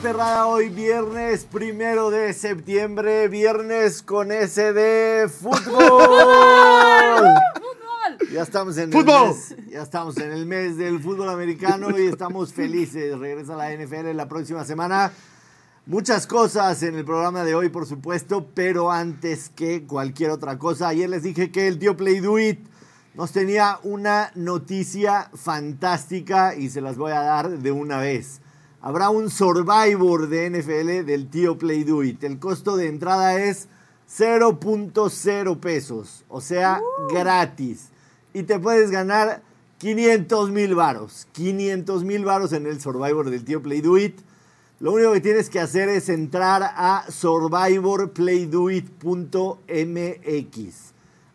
Bienvenidos a la perrada hoy, viernes primero de septiembre, viernes con ese de fútbol. Ya estamos en ¡Fútbol! el mes, ya estamos en el mes del fútbol americano y estamos felices. Regresa la NFL la próxima semana. Muchas cosas en el programa de hoy, por supuesto, pero antes que cualquier otra cosa, ayer les dije que el tío Play Do It nos tenía una noticia fantástica y se las voy a dar de una vez. Habrá un Survivor de NFL del tío Play Do It. El costo de entrada es 0.0 pesos, o sea, gratis. Y te puedes ganar 500 mil varos. 500 mil varos en el Survivor del tío Play Do It. Lo único que tienes que hacer es entrar a survivorplaydoit.mx.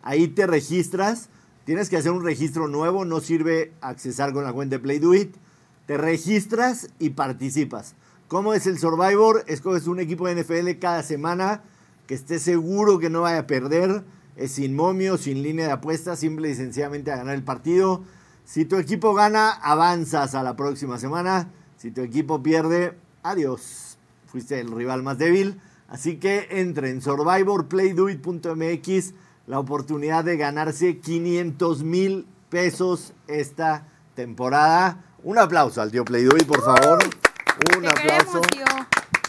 Ahí te registras. Tienes que hacer un registro nuevo. No sirve accesar con la cuenta de PlayDoIt. Te registras y participas. ¿Cómo es el Survivor? Escoges un equipo de NFL cada semana que esté seguro que no vaya a perder. Es sin momio, sin línea de apuestas, simple y sencillamente a ganar el partido. Si tu equipo gana, avanzas a la próxima semana. Si tu equipo pierde, adiós. Fuiste el rival más débil. Así que entre en survivorplaydoit.mx la oportunidad de ganarse 500 mil pesos esta temporada. Un aplauso al tío Playdoit, por favor. Un Te aplauso. queremos, tío.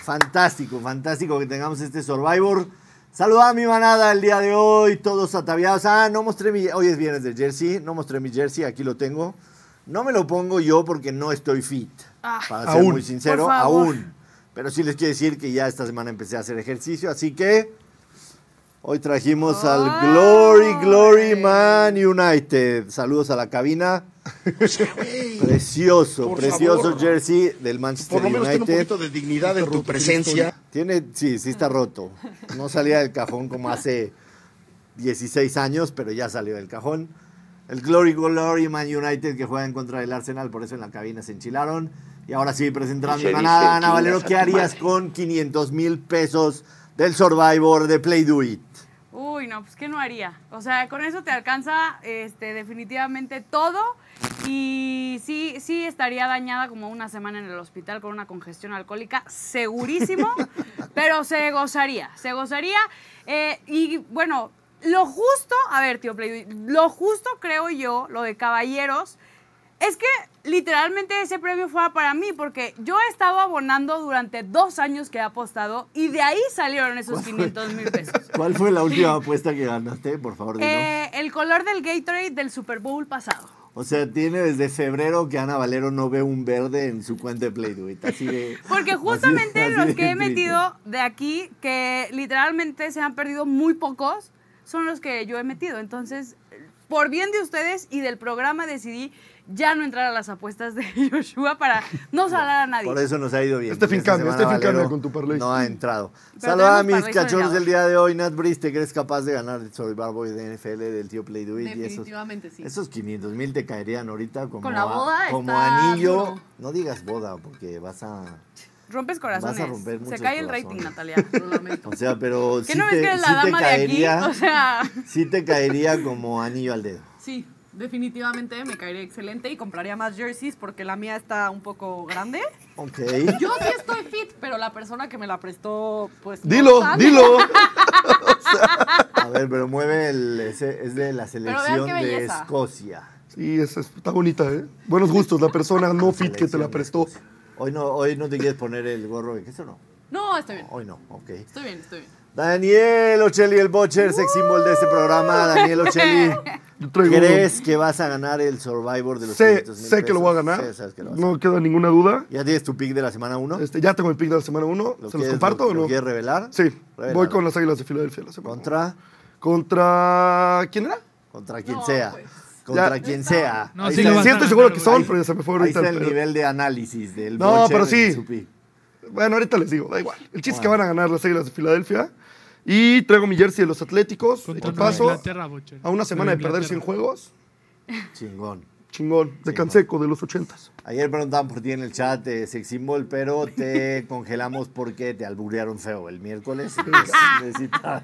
Fantástico, fantástico que tengamos este Survivor. Saluda a mi manada el día de hoy, todos ataviados. Ah, no mostré mi. Hoy es viernes de jersey, no mostré mi jersey, aquí lo tengo. No me lo pongo yo porque no estoy fit. Ah. para ser Aún. muy sincero, aún. Pero sí les quiero decir que ya esta semana empecé a hacer ejercicio, así que hoy trajimos al Ay. Glory, Glory Man United. Saludos a la cabina. Precioso, Por precioso favor. jersey del Manchester Por lo menos tiene un United. poquito de dignidad en tu presencia. Tiene, sí, sí está roto. No salía del cajón como hace 16 años, pero ya salió del cajón. El Glory Glory Man United que juega en contra del Arsenal, por eso en la cabina se enchilaron. Y ahora sí, presentar a Y mi manada, Ana Valero, ¿qué harías con 500 mil pesos del Survivor de Play Do It? Uy, no, pues ¿qué no haría? O sea, con eso te alcanza este, definitivamente todo y sí, sí estaría dañada como una semana en el hospital con una congestión alcohólica, segurísimo, pero se gozaría, se gozaría. eh, y bueno, lo justo, a ver, tío Play, lo justo creo yo, lo de caballeros, es que literalmente ese premio fuera para mí, porque yo he estado abonando durante dos años que he apostado y de ahí salieron esos 500 mil pesos. ¿Cuál fue la última apuesta que ganaste? Por favor. Eh, el color del Gatorade del Super Bowl pasado. O sea, tiene desde febrero que Ana Valero no ve un verde en su cuenta de Play Do It. Así de. Porque justamente así los que he metido de aquí, que literalmente se han perdido muy pocos, son los que yo he metido. Entonces, por bien de ustedes y del programa decidí ya no entrar a las apuestas de Joshua para no salar a nadie. Por eso nos ha ido bien. Este porque fin esta cambia, semana este fin cambia Valero con tu parlay. No ha entrado. Saluda a mis cachorros del día de hoy. Nat Brice, ¿te crees capaz de ganar el Survivor de NFL del tío Play Do It? Y esos, Definitivamente sí. esos 500 mil te caerían ahorita como, Con la a- boda como está anillo. duro. No digas boda porque vas a... Rompes corazones. Vas a romper se cae el rating, Natalia. Lo lamento. O sea, pero ¿Qué sí no ves te, que eres sí la te dama de aquí? caería, O sea, sí te caería como anillo al dedo. Sí, definitivamente me caería excelente y compraría más jerseys porque la mía está un poco grande. Ok. Yo sí estoy fit, pero la persona que me la prestó, pues. no Dilo, dilo. A ver, pero mueve el... ese- es de la selección qué de. Escocia. Sí, esa es- está bonita, ¿eh? Buenos gustos, la persona no fit que te la prestó. Hoy no, hoy no te quieres poner el gorro de queso, ¿no? No, estoy bien. Hoy no, ok. Estoy bien, estoy bien. Daniel Ocelli, el Butcher, sex symbol de este programa. Daniel Ocelli, Yo traigo ¿crees que vas a ganar el Survivor de los Sé, 500 mil sé que lo voy a ganar. Sí, sabes que lo vas a No queda ninguna duda. ¿Ya tienes tu pick de la semana 1? Este, ya tengo el pick de la semana 1. ¿Se los comparto lo, o no? ¿Lo quieres revelar? Sí, voy con las Águilas de Filadelfia la semana. ¿Contra? Contra. ¿Quién era? Contra quien No, sea. pues. Contra Ya. quien sea. No, Ahí sí lo Siento seguro que son, pero ya se me fue Ahí ahorita. está el pero- nivel de análisis del No, pero sí. Bueno, ahorita les digo, da igual. El chiste es que van a ganar las Águilas de Filadelfia. Y traigo mi jersey de los Atléticos. Contra paso, a una semana de perder 100 Inglaterra. juegos. Chingón. Chingón, de Canseco, de los 80s. Ayer preguntaban por ti en el chat de Sex Symbol, pero te congelamos porque te alburearon feo el miércoles. Necesitas,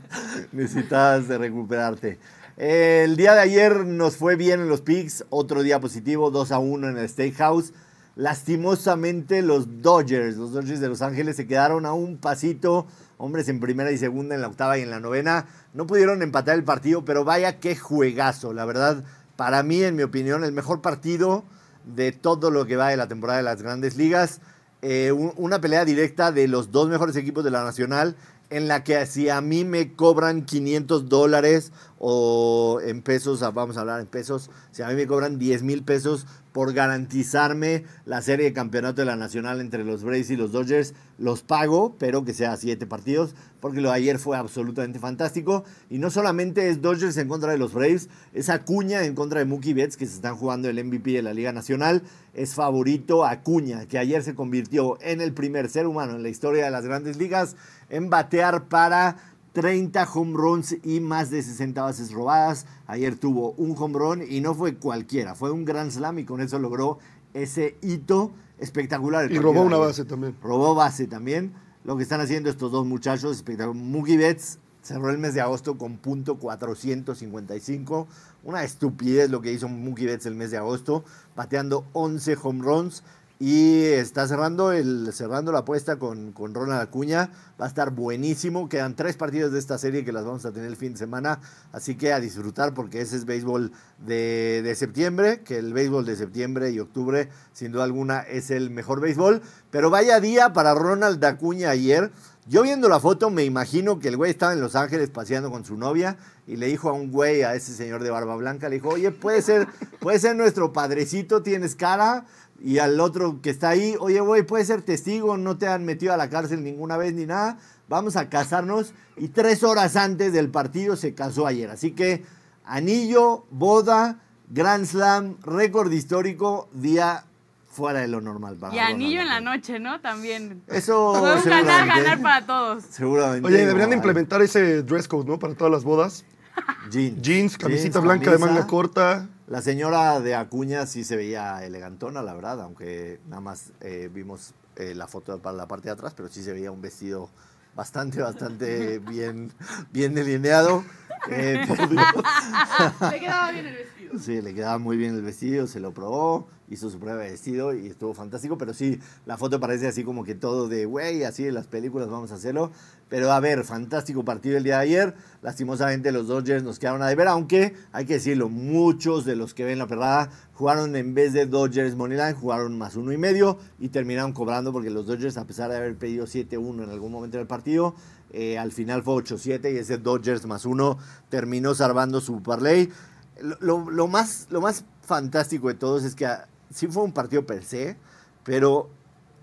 necesitas de recuperarte. El día de ayer nos fue bien en los picks, otro día positivo, 2 a 1 en el Steakhouse. Lastimosamente los Dodgers, los Dodgers de Los Ángeles se quedaron a un pasito, hombres en primera y segunda, en la octava y en la novena. No pudieron empatar el partido, pero vaya qué juegazo. La verdad, para mí, en mi opinión, el mejor partido de todo lo que va de la temporada de las grandes ligas. Eh, un- una pelea directa de los dos mejores equipos de la Nacional en la que si a mí me cobran 500 dólares o en pesos, vamos a hablar en pesos, si a mí me cobran 10 mil pesos por garantizarme la serie de campeonato de la Nacional entre los Braves y los Dodgers, los pago, pero que sea siete partidos, porque lo de ayer fue absolutamente fantástico. Y no solamente es Dodgers en contra de los Braves, es Acuña en contra de Mookie Betts, que se están jugando el MVP de la Liga Nacional. Es favorito Acuña, que ayer se convirtió en el primer ser humano en la historia de las grandes ligas en batear para 30 home runs y más de 60 bases robadas. Ayer tuvo un home run y no fue cualquiera, fue un grand slam y con eso logró ese hito espectacular. Y robó una base también. Robó base también. Lo que están haciendo estos dos muchachos, espectacular. Mookie Betts cerró el mes de agosto con punto 455. Una estupidez lo que hizo Mookie Betts el mes de agosto, bateando 11 home runs. Y está cerrando, el, cerrando la apuesta con, con Ronald Acuña. Va a estar buenísimo. Quedan tres partidos de esta serie que las vamos a tener el fin de semana. Así que a disfrutar porque ese es béisbol de, de septiembre. Que el béisbol de septiembre y octubre, sin duda alguna, es el mejor béisbol. Pero vaya día para Ronald Acuña ayer. Yo viendo la foto me imagino que el güey estaba en Los Ángeles paseando con su novia y le dijo a un güey, a ese señor de barba blanca, le dijo, oye, puede ser, puede ser nuestro padrecito, tienes cara. Y al otro que está ahí, oye, güey, puede ser testigo, no te han metido a la cárcel ninguna vez ni nada. Vamos a casarnos. Y tres horas antes del partido se casó ayer. Así que anillo, boda, Grand Slam, récord histórico, día fuera de lo normal. para Y anillo en la noche, ¿no? También. Eso Fue un ganar, ganar para todos. Seguramente. Oye, deberían de implementar ese dress code, ¿no? Para todas las bodas. Jeans. Jeans, camisita Jeans, blanca de manga corta. La señora de Acuña sí se veía elegantona, la verdad, aunque nada más eh, vimos eh, la foto para la parte de atrás, pero sí se veía un vestido bastante, bastante bien, bien delineado. Eh, Le quedaba bien el vestido. Sí, le quedaba muy bien el vestido, se lo probó, hizo su prueba de vestido y estuvo fantástico, pero sí, la foto parece así como que todo de, güey, así en las películas vamos a hacerlo. Pero a ver, fantástico partido el día de ayer. Lastimosamente los Dodgers nos quedaron a deber, aunque hay que decirlo, muchos de los que ven la perrada jugaron en vez de Dodgers Moneyline, jugaron más uno y medio y terminaron cobrando porque los Dodgers, a pesar de haber pedido 7-1 en algún momento del partido, eh, al final fue 8-7 y ese Dodgers más uno terminó salvando su parlay. Lo, lo- más, lo más fantástico de todos es que ah, sí fue un partido per se, pero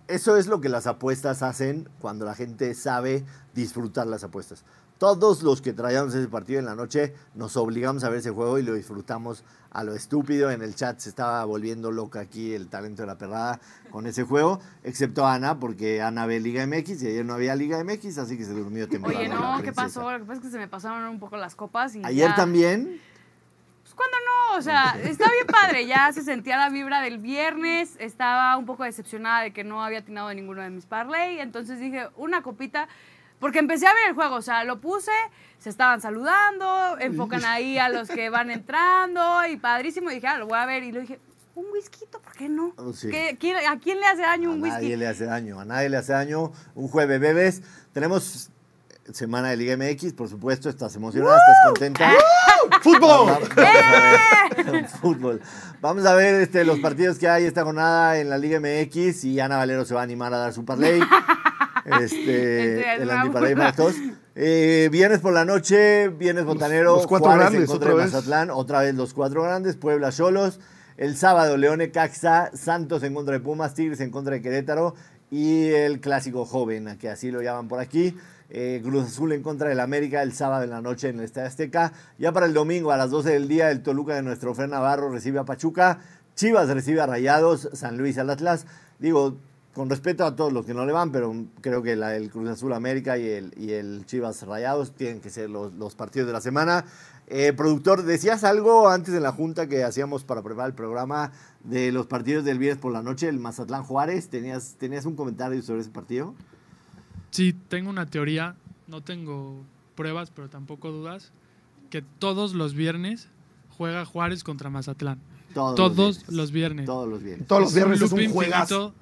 eso es lo que las apuestas hacen cuando la gente sabe disfrutar las apuestas. Todos los que traíamos ese partido en la noche nos obligamos a ver ese juego y lo disfrutamos a lo estúpido. En el chat se estaba volviendo loca aquí el talento de la perrada con ese juego, excepto Ana, porque Ana ve Liga MX y ayer no había Liga MX, así que se durmió temprano. Oye, no, ¿qué pasó? Lo que pasa es que se me pasaron un poco las copas y Ayer ya- también. Cuando no, o sea, está bien padre, ya se sentía la vibra del viernes, estaba un poco decepcionada de que no había atinado de ninguno de mis parlay, entonces dije, una copita, porque empecé a ver el juego, o sea, lo puse, se estaban saludando, enfocan ahí a los que van entrando y padrísimo, y dije, ah, lo voy a ver, y lo dije, un whisky, ¿por qué no? Oh, sí. ¿Qué- quién- ¿A quién le hace daño A un whisky? nadie le hace daño, a nadie le hace daño. Un jueves bebés. Tenemos semana de Liga MX, por supuesto. Estás emocionada, estás contenta. ¡Fútbol! Vamos, a ver. Fútbol. Vamos a ver este, los partidos que hay esta jornada en la Liga MX y Ana Valero se va a animar a dar su parlay. Este, el burla. para todos. Eh, viernes por la noche, viernes botanero, los cuatro Juárez en grandes, contra otra de vez. Mazatlán, otra vez los cuatro grandes, Puebla Cholos. El sábado, Leone Caxa, Santos en contra de Pumas, Tigres en contra de Querétaro y el clásico joven, que así lo llaman por aquí. Eh, Cruz Azul en contra del América el sábado en la noche en el Estadio Azteca. Ya para el domingo a las 12 del día, el Toluca de nuestro Fer Navarro recibe a Pachuca. Chivas recibe a Rayados, San Luis al Atlas. Digo, con respeto a todos los que no le van, pero creo que la- el Cruz Azul América y el, y el Chivas Rayados tienen que ser los, los partidos de la semana. Eh, productor, decías algo antes de la junta que hacíamos para preparar el programa de los partidos del viernes por la noche, el Mazatlán Juárez. ¿Tenías, ¿Tenías un comentario sobre ese partido? Sí, tengo una teoría, no tengo pruebas, pero tampoco dudas, que todos los viernes juega Juárez contra Mazatlán. Todos, todos los los viernes. Todos los viernes. Todos los viernes es un juegazo.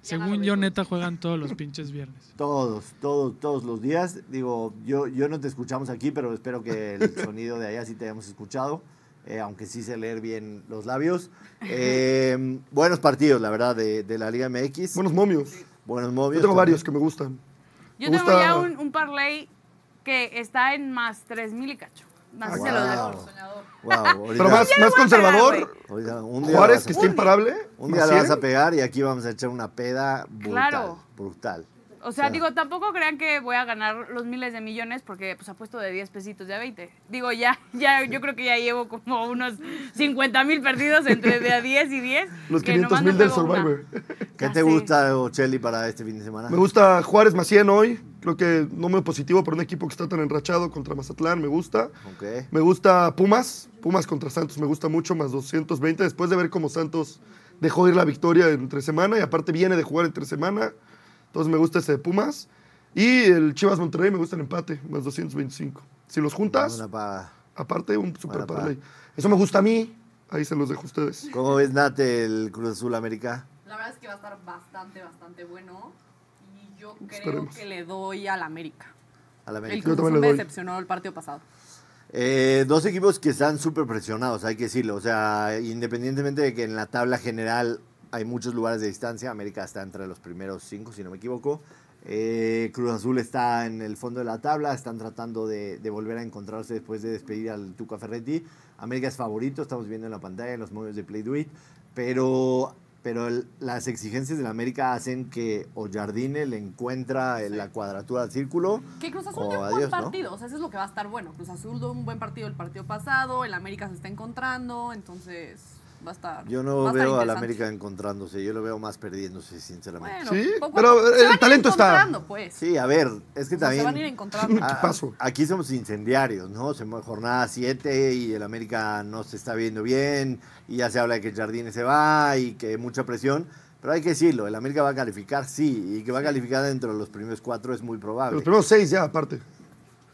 Según yo, neta, juegan todos los pinches viernes. Todos, todos, todos los días. Digo, yo, yo no te escuchamos aquí, pero espero que el sonido de allá sí te hayamos escuchado. eh, aunque sí sé leer bien los labios. Eh, buenos partidos, la verdad, de, de la Liga MX. Buenos momios. Buenos Yo tengo varios que me gustan. Yo Me tengo gusta- ya un, un parlay que está en más 3.000 y cacho. Se dejo. Wow. Pero más, más conservador, un día Juárez, que está imparable. Un día más lo vas 100. a pegar y aquí vamos a echar una peda brutal. Claro. Brutal. O sea, digo, tampoco crean que voy a ganar los miles de millones porque pues apuesto de 10 pesitos de a 20. Digo, ya, ya, yo creo que ya llevo como unos 50 mil perdidos entre de a 10 y 10. Los que 500 nomás mil no del pego una. Survivor. ¿Qué Ya te sé. gusta, Ochelli, para este fin de semana? Me gusta Juárez más 100 hoy. Creo que número positivo para un equipo que está tan enrachado contra Mazatlán. Me gusta. Ok. Me gusta Pumas. Pumas contra Santos me gusta mucho, más 220. Después de ver cómo Santos dejó ir la victoria entre semana y aparte viene de jugar entre semana. Entonces me gusta ese de Pumas. Y el Chivas Monterrey me gusta el empate, más 225. Si los juntas, Una paga. aparte un super parlay. Eso me gusta a mí. Ahí se los dejo a ustedes. ¿Cómo ves, Nate, el Cruz Azul América? La verdad es que va a estar bastante, bastante bueno. Y yo creo Esperemos. que le doy al América. Al El América. Yo Cruz Azul me doy. decepcionó el partido pasado. Eh, dos equipos que están súper presionados, hay que decirlo. O sea, independientemente de que en la tabla general hay muchos lugares de distancia, América está entre los primeros cinco, si no me equivoco. Eh, Cruz Azul está en el fondo de la tabla, están tratando de, de volver a encontrarse después de despedir al Tuca Ferretti. América es favorito, estamos viendo en la pantalla en los medios de Play Do It, pero, pero el- las exigencias de la América hacen que o Jardine le encuentra en la cuadratura del círculo. Que Cruz Azul dio un buen ¿no? partido. O sea, eso es lo que va a estar bueno. Cruz Azul dio un buen partido el partido pasado. El América se está encontrando. Entonces va a estar. Yo no veo a la. América encontrándose, yo lo veo más perdiéndose, sinceramente. Bueno, Sí, poco pero. Se el van a ir talento está. encontrando, Pues. Sí, a ver, es que O sea, también... Se van a ir encontrando. a- aquí somos incendiarios, ¿no? Se jornada 7 y el América no se está viendo bien y ya se habla de que Jardine se va y que mucha presión. Pero hay que decirlo, el América va a calificar, sí, y que va a calificar dentro de los primeros cuatro es muy probable. Los primeros seis ya, aparte.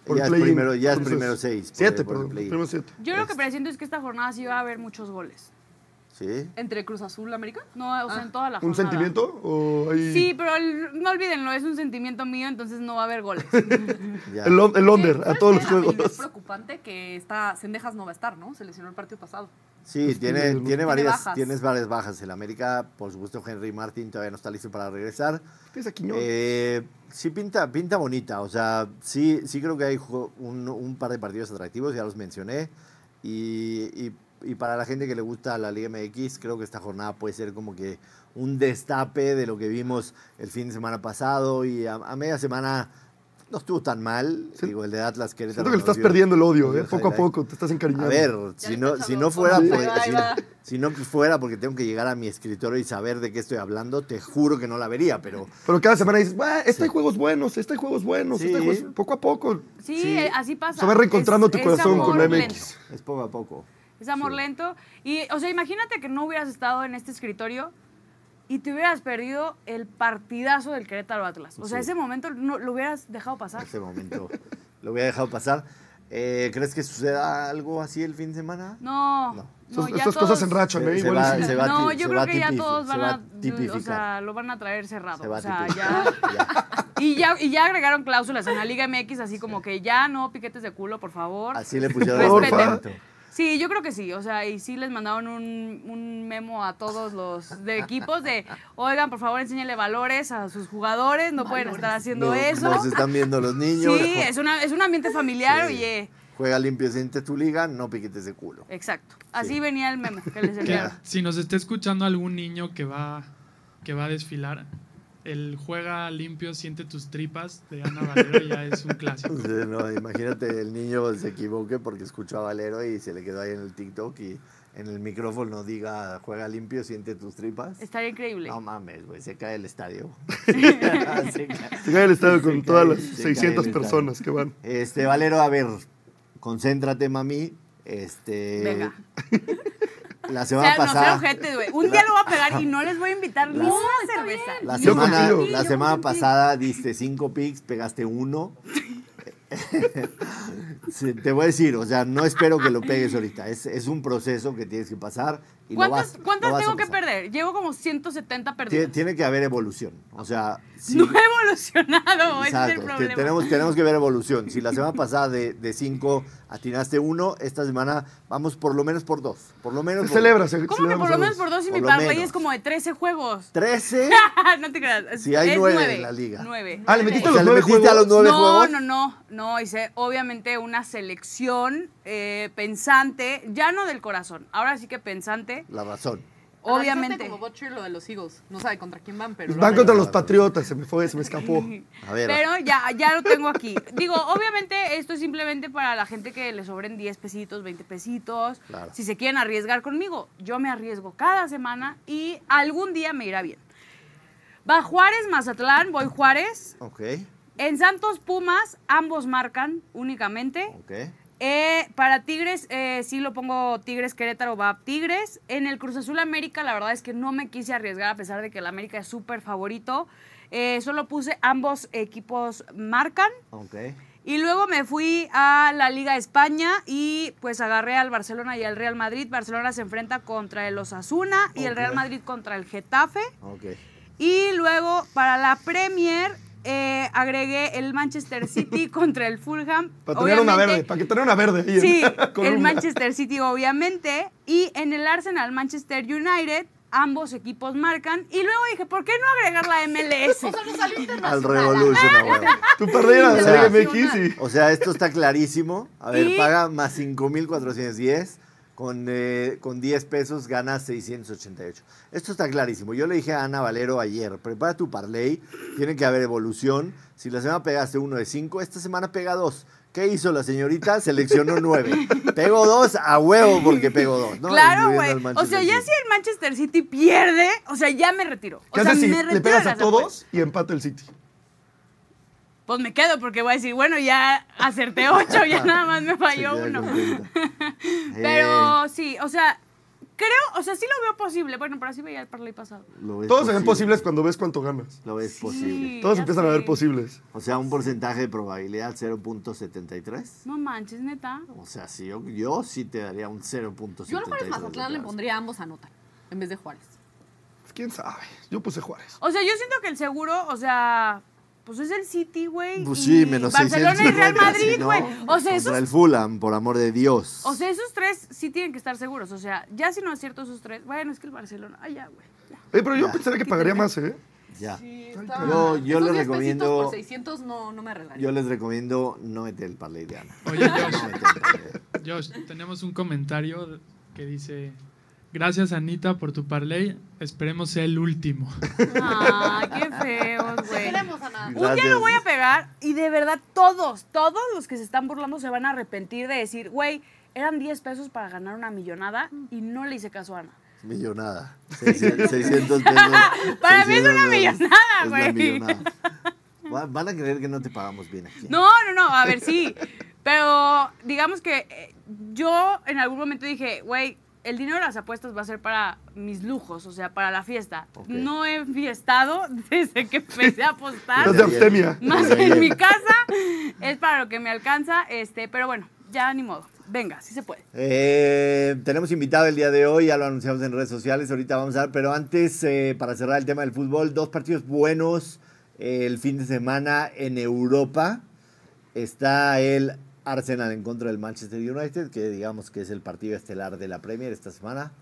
Por Ya es primero- ya es primero seis, por- Siete, por el siete. Yo lo que Es- presiento es que esta jornada sí va a haber muchos goles. ¿Sí? ¿Entre Cruz Azul y América? No, o sea, en toda la ¿Un jornada. sentimiento? ¿O hay Sí, pero el- no olvídenlo, es un sentimiento mío, entonces no va a haber goles. El, on- el under a ¿Sabes todos los mí Es juegos? preocupante que está, Sendejas no va a estar, ¿no? Se lesionó el partido pasado. Sí, Pues tiene, tiene- tiene, tiene varias, bajas. tienes varias bajas. El América, por supuesto, Henry Martin todavía no está listo para regresar. Es a Quiñón. Eh, sí pinta, pinta bonita, o sea, sí, sí creo que hay un, un par de partidos atractivos, ya los mencioné. Y, y- y para la gente que le gusta la Liga MX, creo que esta jornada puede ser como que un destape de lo que vimos el fin de semana pasado y a, a media semana no estuvo tan mal. Sí. Digo, el de Atlas Querétaro. Siento que le estás dio- perdiendo el odio, ¿eh? Poco a poco te estás encariñando. A ver, si no, si no fuera si, no fuera porque tengo que llegar a mi escritorio y saber de qué estoy hablando, te juro que no la vería, pero Pero cada semana dices, "Buah, este hay juegos buenos, este hay juegos buenos, Sí. este hay juegos... Poco a poco. Sí, Sí. así pasa. Se va reencontrando Es- tu es corazón con la lento. MX. es poco a poco. Es amor Sí. lento. Y, o sea, imagínate que no hubieras estado en este escritorio y te hubieras perdido el partidazo del Querétaro Atlas. O sea, Sí. ese momento no, lo hubieras dejado pasar. Ese momento lo voy a dejar pasar. Eh, ¿Crees que suceda algo así el fin de semana? No. No. ya estas todos- cosas ¿eh? Se va- sí. se va no, yo se creo que ya todos se van va a, a o tipificar. sea, lo van a traer cerrado. Se va a o sea, tipificar. ya. Y ya, y ya agregaron cláusulas en la Liga MX, así como que ya no piquetes de culo, por favor. Así le pusieron Respeten. Sí, yo creo que sí. O sea, y sí les mandaron un, un memo a todos los de equipos de, oigan, por favor, enséñale valores a sus jugadores, no pueden estar haciendo Nos- eso. Nos están viendo los niños. Sí, es, una, es un ambiente familiar, Sí. oye. Juega limpio, siente tu liga, no piquetes de culo. Exacto. Así Sí. venía el memo que les enviaron. si nos está escuchando algún niño que va, que va a desfilar, el juega limpio, siente tus tripas de Ana Valero ya es un clásico. Sí, no, imagínate el niño se equivoque porque escuchó a Valero y se le quedó ahí en el TikTok y en el micrófono diga juega limpio, siente tus tripas. Estaría increíble. No mames, güey, se cae el estadio. Se cae. Se cae el estadio con todas las se cae 600 el personas que van. Este, Valero, a ver, concéntrate, mami. Este. Venga. La O semana sea, no pasada. ser ojete, güey. Un día lo voy a pegar y no les voy a invitar ni una cerveza. La semana, la semana pasada diste cinco picks, pegaste uno. Sí, te voy a decir, o sea, no espero que lo pegues ahorita. Es, es un proceso que tienes que pasar y lo ¿Cuántas, vas, cuántas lo vas a tengo que perder? Llevo como 170 Tie- perdidas. Tiene que haber evolución. O sea, si- No he evolucionado, ese es el Exacto, problema. tenemos, tenemos que ver evolución. Si la semana pasada de 5 atinaste uno, esta semana vamos por lo menos por dos. Por lo menos Se por celebra, se ¿Cómo que por lo menos por dos y Por mi lo parlay es como de 13 juegos? 13. no te creas. Sí, hay es nueve nueve, en la liga. Nueve. Ah, ¿le metiste O los sea, le nueve metiste a los juegos? nueve no, juegos. no, no, no, hice obviamente una selección eh, pensante, ya no del corazón, ahora sí que pensante, La razón. obviamente. como Butcher lo de los Eagles. No sabe contra quién van, pero. Lo van contra los Patriotas, se me fue, se me escapó. A ver. Pero ya, ya lo tengo aquí. Digo, obviamente esto es simplemente para la gente que le sobren 10 pesitos, 20 pesitos. Claro. Si se quieren arriesgar conmigo, yo me arriesgo cada semana y algún día me irá bien. Va Juárez, Mazatlán, voy Juárez. Ok, En Santos, Pumas, ambos marcan únicamente. ok. Eh, para Tigres, eh, sí lo pongo Tigres Querétaro, va Tigres. En el Cruz Azul América, la verdad es que no me quise arriesgar a pesar de que el América es súper favorito. Eh, solo puse ambos equipos marcan. Ok. Y luego me fui a la Liga de España y pues agarré al Barcelona y al Real Madrid. Barcelona se enfrenta contra el Osasuna y el. Real Madrid contra el Getafe. Ok. Y luego para la Premier eh, agregué el Manchester City contra el Fulham. Para tener una Obviamente- verde, para que tener una verde ahí. Sí, el. Manchester City obviamente. Y en el Arsenal Manchester United, ambos equipos marcan. Y luego dije, ¿por qué no agregar la MLS? O sea, no salió Al. Revolution, de O la sea, Liga MX y... O sea, esto está clarísimo. A ver, Y- paga más 5,410. Con, eh, con 10 pesos ganas 688. Esto está clarísimo. Yo le dije a Ana Valero ayer, prepara tu parlay, tiene que haber evolución. Si la semana pegaste uno de 5, esta semana pega 2. ¿Qué hizo la señorita? Seleccionó 9. Pego 2 a huevo porque pego 2. ¿no? claro, güey. O sea, ya si el Manchester City pierde, o sea, ya me retiro. O ¿Qué sea, si me retiro le pegas a todos apuestas. y empata el City? Pues me quedo porque voy a decir, bueno, ya acerté 8, ya nada más me falló uno. Eh, Pero sí, o sea, creo, o sea, sí lo veo posible. Bueno, pero así veía el parlay pasado. lo ves Todos se ven posible. posibles cuando ves cuánto ganas. Lo ves posible. Sí, Todos ya empiezan a sé. ver posibles. O sea, un porcentaje de probabilidad 0.73. No manches, neta. O sea, sí, yo, yo sí te daría un 0.73. Yo al Juárez Mazatlán le pondría ambos anotan en vez de Juárez. Pues, ¿Quién sabe? Yo puse Juárez. O sea, yo siento que el seguro, o sea, pues es el City, güey. Pues sí, menos Barcelona y Real 650, Madrid, sí, ¿no? güey. O sea, esos, el Fulham, por amor de Dios. o sea, esos tres sí tienen que estar seguros. O sea, ya si no es cierto esos tres, bueno, es que el Barcelona, ay, ya, güey. Eh, pero yo Ya. pensaría que pagaría más, ¿eh? ya. está- Yo- les 10 recomiendo- Por 600 no, no me arriesgaría. Yo les recomiendo no meter el parlay de Ana. Oye, Josh. Josh, tenemos un comentario que dice: Gracias, Anita, por tu parlay. Esperemos sea el último. Ay, qué feos, güey. Queremos a nada. Un día lo voy a pegar y de verdad todos, todos los que se están burlando se van a arrepentir de decir, güey, eran 10 pesos para ganar una millonada y no le hice caso a Ana. Millonada. 600, 600 pesos. Para mí es 600 una millonada, güey. millonada. Van a creer que no te pagamos bien aquí. No, no, no, a ver, sí. Pero digamos que eh, yo en algún momento dije, güey, el dinero de las apuestas va a ser para mis lujos, o sea, para la fiesta. No he fiestado desde que empecé a apostar. Estás de abstemia. Más en mi casa es para lo que me alcanza, este, pero bueno, ya ni modo. Venga, sí se puede. Eh, tenemos invitado el día de hoy, ya lo anunciamos en redes sociales, ahorita vamos a ver, pero antes, eh, para cerrar el tema del fútbol, dos partidos buenos eh, el fin de semana en Europa. Está el Arsenal en contra del Manchester United, que digamos que es el partido estelar de la Premier esta semana.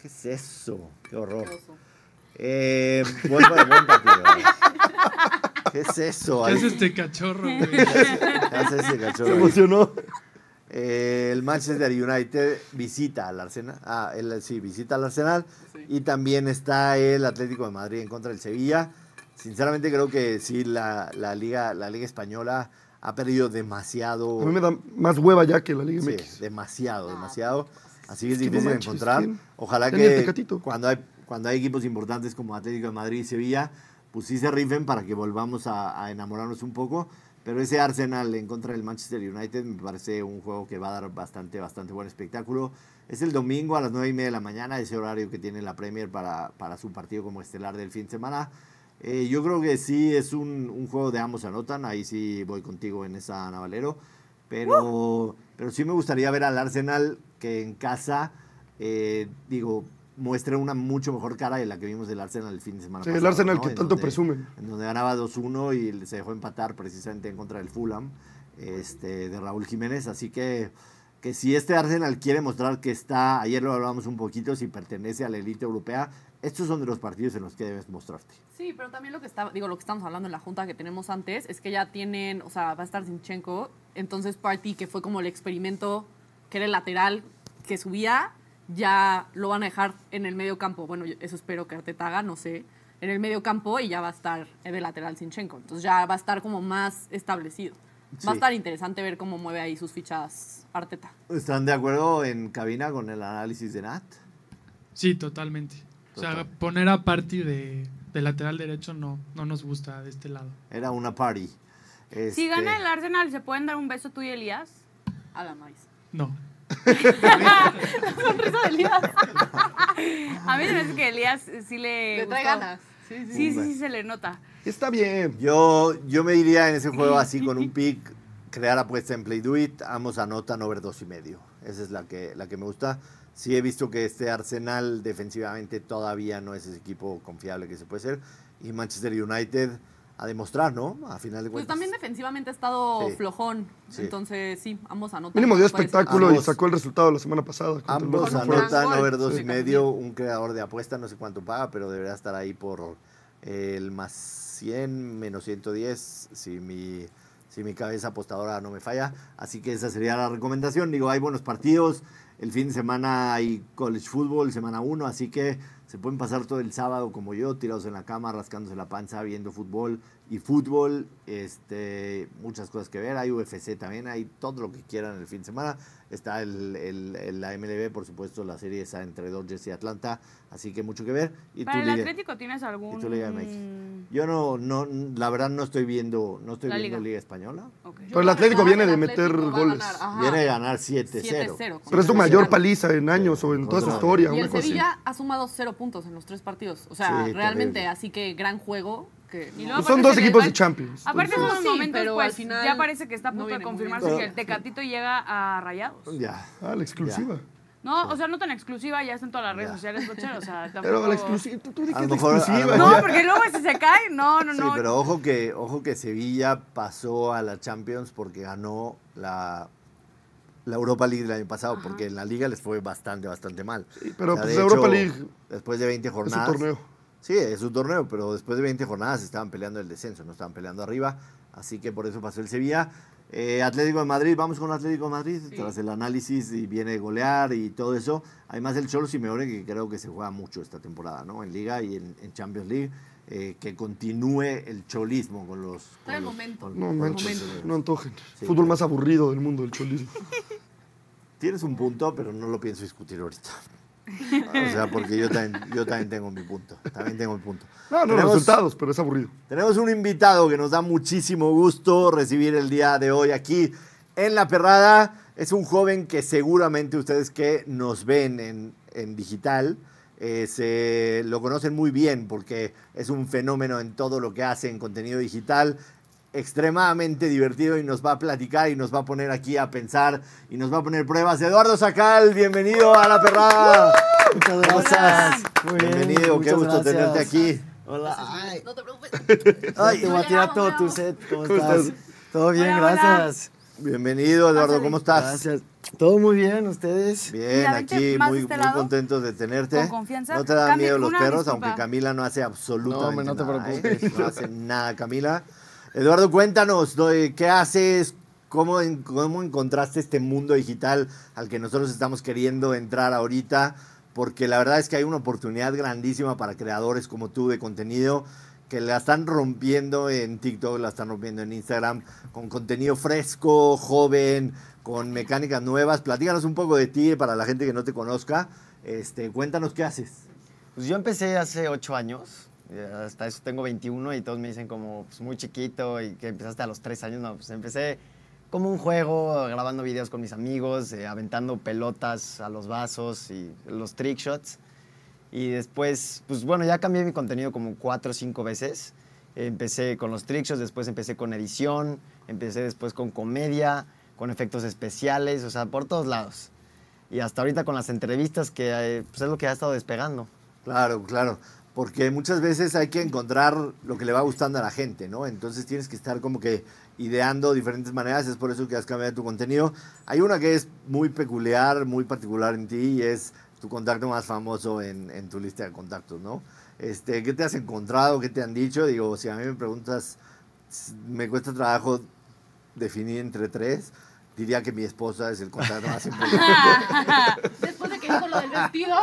¿Qué es eso? Qué horror. Eh, buen, buen partido. ¿Qué es eso? ¿Qué es este cachorro, güey? ¿Qué hace ese cachorro Se emocionó. Eh, el Manchester United visita al Arsenal. Ah, él sí, visita al Arsenal. Y también está el Atlético de Madrid en contra del Sevilla. Sinceramente creo que sí, la, la liga, la liga española ha perdido demasiado. A mí me da más hueva ya que la Liga Sí, MX. demasiado, demasiado. Así que es Es que no difícil manches, encontrar. ¿quién? Ojalá que cuando hay, cuando hay equipos importantes como Atlético de Madrid y Sevilla, pues sí se rifen para que volvamos a, a enamorarnos un poco. Pero ese Arsenal en contra del Manchester United me parece un juego que va a dar bastante, bastante buen espectáculo. Es el domingo a las 9 y media de la mañana, ese horario que tiene la Premier para, para su partido como estelar del fin de semana. Eh, yo creo que sí es un, un juego de ambos anotan, ahí sí voy contigo en esa Navalero. pero, pero sí me gustaría ver al Arsenal que en casa, eh, digo, muestre una mucho mejor cara de la que vimos del Arsenal el fin de semana Sí, el Arsenal ¿no? que En tanto donde- presumen. En donde ganaba 2-1 y se dejó empatar precisamente en contra del Fulham este, de Raúl Jiménez. Así que, que si este Arsenal quiere mostrar que está, ayer lo hablábamos un poquito, si pertenece a la élite europea, estos son de los partidos en los que debes mostrarte. Sí, pero también lo que está, digo, lo que estamos hablando en la junta que tenemos antes es que ya tienen, o sea, va a estar Zinchenko, entonces Party, que fue como el experimento, que era el lateral que subía, ya lo van a dejar en el medio campo. Bueno, eso espero que Arteta haga, no sé, en el medio campo y ya va a estar de lateral Zinchenko. Entonces ya va a estar como más establecido. Va Sí. a estar interesante ver cómo mueve ahí sus fichas Arteta. ¿Están de acuerdo en cabina con el análisis de Nat? Sí, totalmente. O sea, Total. poner a Party de, de lateral derecho no, no nos gusta de este lado. Era una party. Si Este, gana el Arsenal, ¿se pueden dar un beso tú y Elías? A la maíz. No. Sonrisa de Elías. A mí me hace que Elías sí le. Le trae gustó. ganas. Sí, sí. Sí, sí, sí, se le nota. Está bien. Yo, yo me iría en ese juego así con un pick, crear apuesta en Play Do It, ambos anotan over dos y medio. Esa es la que, la que me gusta. Sí he visto que este Arsenal defensivamente todavía no es ese equipo confiable que se puede ser. Y Manchester United a demostrar, ¿no? A final de Pues cuentas. también defensivamente ha estado Sí. flojón. Sí. Entonces, sí, ambos anotan. Mínimo dio espectáculo Ambos- y sacó el resultado la semana pasada. Ambos anotan over dos Sí. y medio. Un creador de apuesta, no sé cuánto paga, pero debería estar ahí por el más 100, menos 110, si mi, si mi cabeza apostadora no me falla. Así que esa sería la recomendación. Digo, hay buenos partidos. El fin de semana hay college football, semana 1, así que se pueden pasar todo el sábado como yo, tirados en la cama, rascándose la panza, viendo fútbol y fútbol, este, muchas cosas que ver, hay UFC también, hay todo lo que quieran el fin de semana. Está el, el- el- la MLB, por supuesto, la serie esa entre Dodgers y Atlanta, así que mucho que ver. Y Para el liga- Atlético tienes algún. Liga MX. Yo no, no, la verdad no estoy viendo, no estoy La viendo Liga. Liga Española. Pero el Atlético viene de meter Atlético va a goles. Viene de ganar 7-0. 7-0. Pero es su mayor paliza en años o en toda su historia. Y el así. Sevilla ha sumado cero puntos en los tres partidos. O sea, Sí, realmente, terrible. así que gran juego. Que no- Pues son dos equipos de Champions. Aparte, en sí, momentos, pero pues al final ya parece que está a no punto de confirmarse que el Tecatito llega a Rayados. Ya. Ah, la exclusiva. No, o sea, no tan exclusiva, ya está en todas las redes Ya. sociales, Bocher, o sea, tampoco... Pero la exclusiva, tú, tú A es la a exclusiva. No, porque luego si se cae, no, no, Sí, no. pero ojo que, ojo que Sevilla pasó a la Champions porque ganó la, la Europa League del año pasado, porque en la liga les fue bastante, bastante mal. Sí, pero O sea, pues de Europa hecho, League Después de 20 es jornadas. un torneo. Sí, es un torneo, pero después de 20 jornadas estaban peleando el descenso, no estaban peleando arriba, así que por eso pasó el Sevilla. Eh, Atlético de Madrid, vamos con Atlético de Madrid, Sí. tras el análisis y viene a golear y todo eso. Además el Cholo Simeone, que creo que se juega mucho esta temporada, ¿no? En Liga y en, en Champions League, eh, que continúe el cholismo con los... Está con el los- momento. con- No con los manches, no antojen. Sí, Fútbol claro. más aburrido del mundo, el cholismo. Tienes un punto, pero no lo pienso discutir ahorita. O sea, porque yo también, yo también tengo mi punto. También tengo mi punto. No, no, Tenemos- resultados, pero es aburrido. Tenemos un invitado que nos da muchísimo gusto recibir el día de hoy aquí en La Perrada. Es un joven que seguramente ustedes que nos ven en, en digital eh, se lo conocen muy bien porque es un fenómeno en todo lo que hace en contenido digital extremadamente divertido y nos va a platicar y nos va a poner aquí a pensar y nos va a poner pruebas. Eduardo Sacal, bienvenido a La Perrada. Muchas gracias. Muy bien, Bienvenido, qué muchas gusto gracias. tenerte aquí. Hola. Ay, No te preocupes. ay, te No voy a tirar todo no tu set. ¿Cómo, ¿Cómo estás? Todo bien, Hola, hola. gracias. Bienvenido, Eduardo. ¿cómo estás? Gracias. Todo muy bien, ¿ustedes? Bien, aquí muy, este muy contentos de tenerte. Con confianza. No te dan miedo los perros, disculpa. aunque Camila no hace absolutamente No, hombre, no te nada. ¿eh? preocupes. No hace nada, Camila. Eduardo, cuéntanos, ¿no? ¿qué haces? ¿Cómo, ¿Cómo encontraste este mundo digital al que nosotros estamos queriendo entrar ahorita? Porque la verdad es que hay una oportunidad grandísima para creadores como tú de contenido que la están rompiendo en TikTok, la están rompiendo en Instagram, con contenido fresco, joven, con mecánicas nuevas. Platícanos un poco de ti para la gente que no te conozca. Este, cuéntanos qué haces. Pues yo empecé hace ocho años. Eh, Hasta eso tengo 21 y todos me dicen como pues, muy chiquito y que empezaste a los tres años. No, pues empecé como un juego, grabando videos con mis amigos, eh, aventando pelotas a los vasos y los trick shots. Y después, pues bueno, ya cambié mi contenido como cuatro o cinco veces. Empecé con los trick shots, después empecé con edición, empecé después con comedia, con efectos especiales, o sea, por todos lados. Y hasta ahorita con las entrevistas, que eh, pues es lo que ha estado despegando. Claro, claro. Porque muchas veces hay que encontrar lo que le va gustando a la gente, ¿no? Entonces tienes que estar como que ideando diferentes maneras, es por eso que has cambiado tu contenido. Hay una que es muy peculiar, muy particular en ti y es tu contacto más famoso en, en tu lista de contactos, ¿no? Este, ¿Qué te has encontrado? ¿Qué te han dicho? Digo, si a mí me preguntas, me cuesta trabajo definir entre tres, diría que mi esposa es el contacto más importante. Lo del vestido,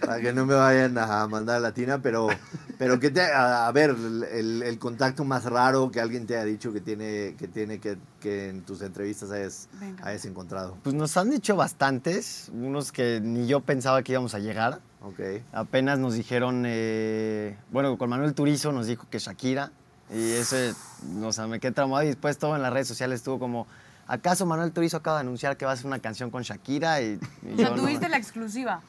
para que no me vayan a mandar a la tina, pero, pero que te, a, a ver, el, contacto más raro que alguien te ha dicho que tiene que, tiene que, que en tus entrevistas hayas, hayas encontrado. Pues nos han dicho bastantes, unos que ni yo pensaba que íbamos a llegar. Ok. Apenas nos dijeron, eh, bueno, con Manuel Turizo nos dijo que Shakira, y eso, o sea, me quedé traumado y después todo en las redes sociales estuvo como, ¿acaso Manuel Turizo acaba de anunciar que va a hacer una canción con Shakira? Y, y O sea, yo no. tuviste la exclusiva.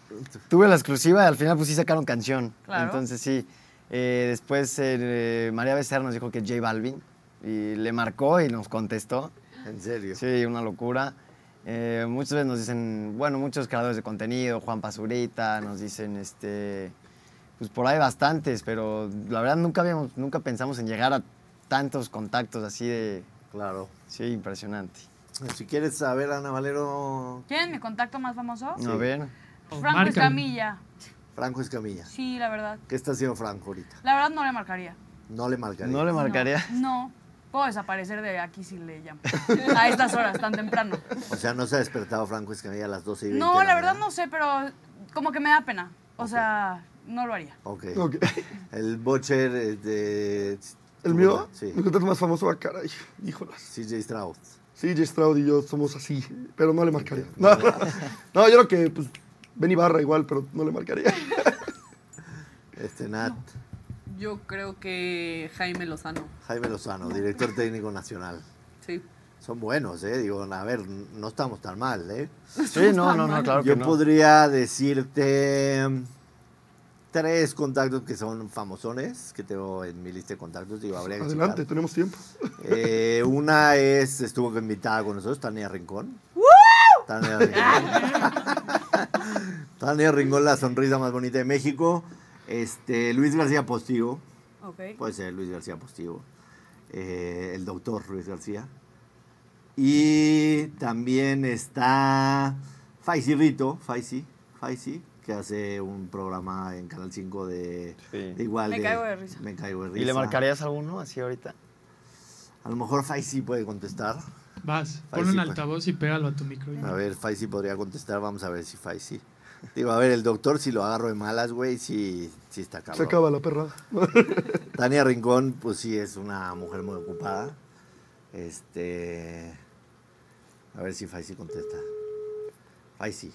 Tuve la exclusiva y al final pues sí sacaron canción. Claro. Entonces sí. Eh, después eh, María Becerra nos dijo que J Balvin y le marcó y nos contestó. En serio. Sí, una locura. Eh, muchas veces nos dicen, bueno, muchos creadores de contenido, Juan Pazurita, nos dicen, este, pues por ahí bastantes, pero la verdad nunca habíamos, nunca pensamos en llegar a tantos contactos así de, Claro. sí, impresionante. Si quieres saber, Ana Valero, ¿Quién es mi contacto más famoso? A ver, O Franco. Escamilla. Franco Escamilla. Sí, la verdad. ¿Qué está haciendo Franco ahorita? La verdad no le marcaría. No le marcaría. no le marcaría. No, no. Puedo desaparecer de aquí si le llamo. A estas horas, tan temprano. O sea, no se ha despertado Franco Escamilla a las 12 y 20 No, la verdad no sé, pero como que me da pena. O sea, no lo haría. Ok. Ok. El Butcher es de... ¿El mío? Sí. Mi contacto más famoso, ah, caray. Híjolas. CJ Stroud. Sí, J. Stroud y yo somos así, pero no le marcaría. No, no, no, yo creo que, pues, Ben Ibarra igual, pero no le marcaría. Este Nat. Yo creo que Jaime Lozano. Jaime Lozano, director técnico nacional. Sí. Son buenos, ¿eh? Digo, a ver, no estamos tan mal, ¿eh? Sí, no, no, no, claro Yo que no. podría decirte tres contactos que son famosones, que tengo en mi lista de contactos. Digo, habría que Adelante, checar. tenemos tiempo. Eh, una es, estuvo invitada con nosotros, Tania Rincón. Tania Rincón. Tania Rincón, la sonrisa más bonita de México. Este, Luis García Postigo. Ok. Puede ser Luis García Postigo. Eh, el doctor Luis García. Y también está Faisy Rito, Faisy, Faisy, que hace un programa en Canal 5 de, Sí. de igual. Me caigo de risa. Me caigo de risa. ¿Y le marcarías alguno así ahorita? A lo mejor Faisy puede contestar. Vas, Ahí pon sí, un altavoz y pégalo a tu micro. A ver, Faisy podría contestar. Vamos a ver si Faisy. Digo, a ver, el doctor, si lo agarro de malas, güey, sí, sí está Se cabrón. acaba la perra. Tania Rincón, pues sí, es una mujer muy ocupada. Este. A ver si Faisy contesta. Faisy.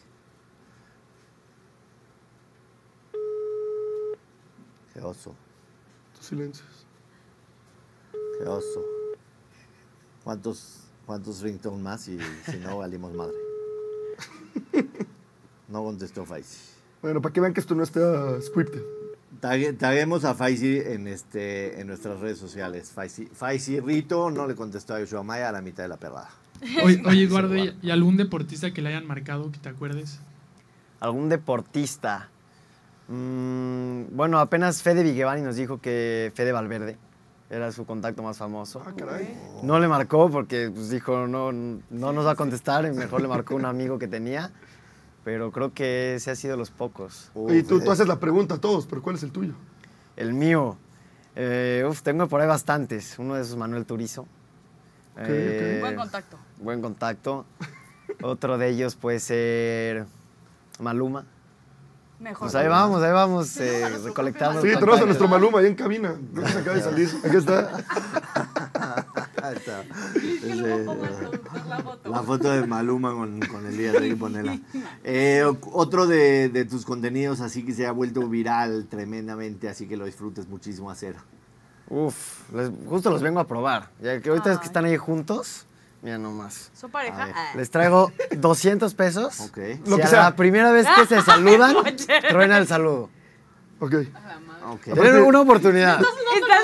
Qué oso, Tus silencios. qué oso. ¿Cuántos, cuántos ringtone más y si no valimos madre? No contestó Faisy. Bueno, para que vean que esto no está scripted. Tague- Taguemos a Faisy en, este, en nuestras redes sociales. Faisy, Faisy Rito no le contestó a Yoshua Maya a la mitad de la perrada. Oye, oye, Eduardo, ¿y, y algún deportista que le hayan marcado que te acuerdes? ¿Algún deportista? Mm, bueno, apenas Fede Vigevani nos dijo que Fede Valverde era su contacto más famoso. Ah, caray. No le marcó porque pues, dijo, no, no nos va a contestar, y mejor le marcó un amigo que tenía. Pero creo que ese ha sido los pocos. Oye, tú, haces la pregunta a todos, pero ¿cuál es el tuyo? El mío, eh, uf, tengo por ahí bastantes. Uno de esos, Manuel Turizo. Eh. Buen contacto. Buen contacto. Otro de ellos puede ser Maluma. Mejor. Pues ahí vamos, ahí vamos, eh, recolectando. Sí, tenemos a nuestro Maluma ahí en cabina. Que se acaba de salir. Aquí está. Ahí está. Ese, la foto de Maluma con, con Elías, hay que ponerla. Eh, otro de, de tus contenidos así que se ha vuelto viral tremendamente, así que lo disfrutes muchísimo hacer. Uf, les- justo los vengo a probar. Ya que ahorita es que están ahí juntos, mira nomás. ¿Su pareja? Ah. Les traigo 200 pesos. Ok. Lo si que a sea. la primera vez que se saludan, truena el saludo. Ok. Ok. Tienen una oportunidad.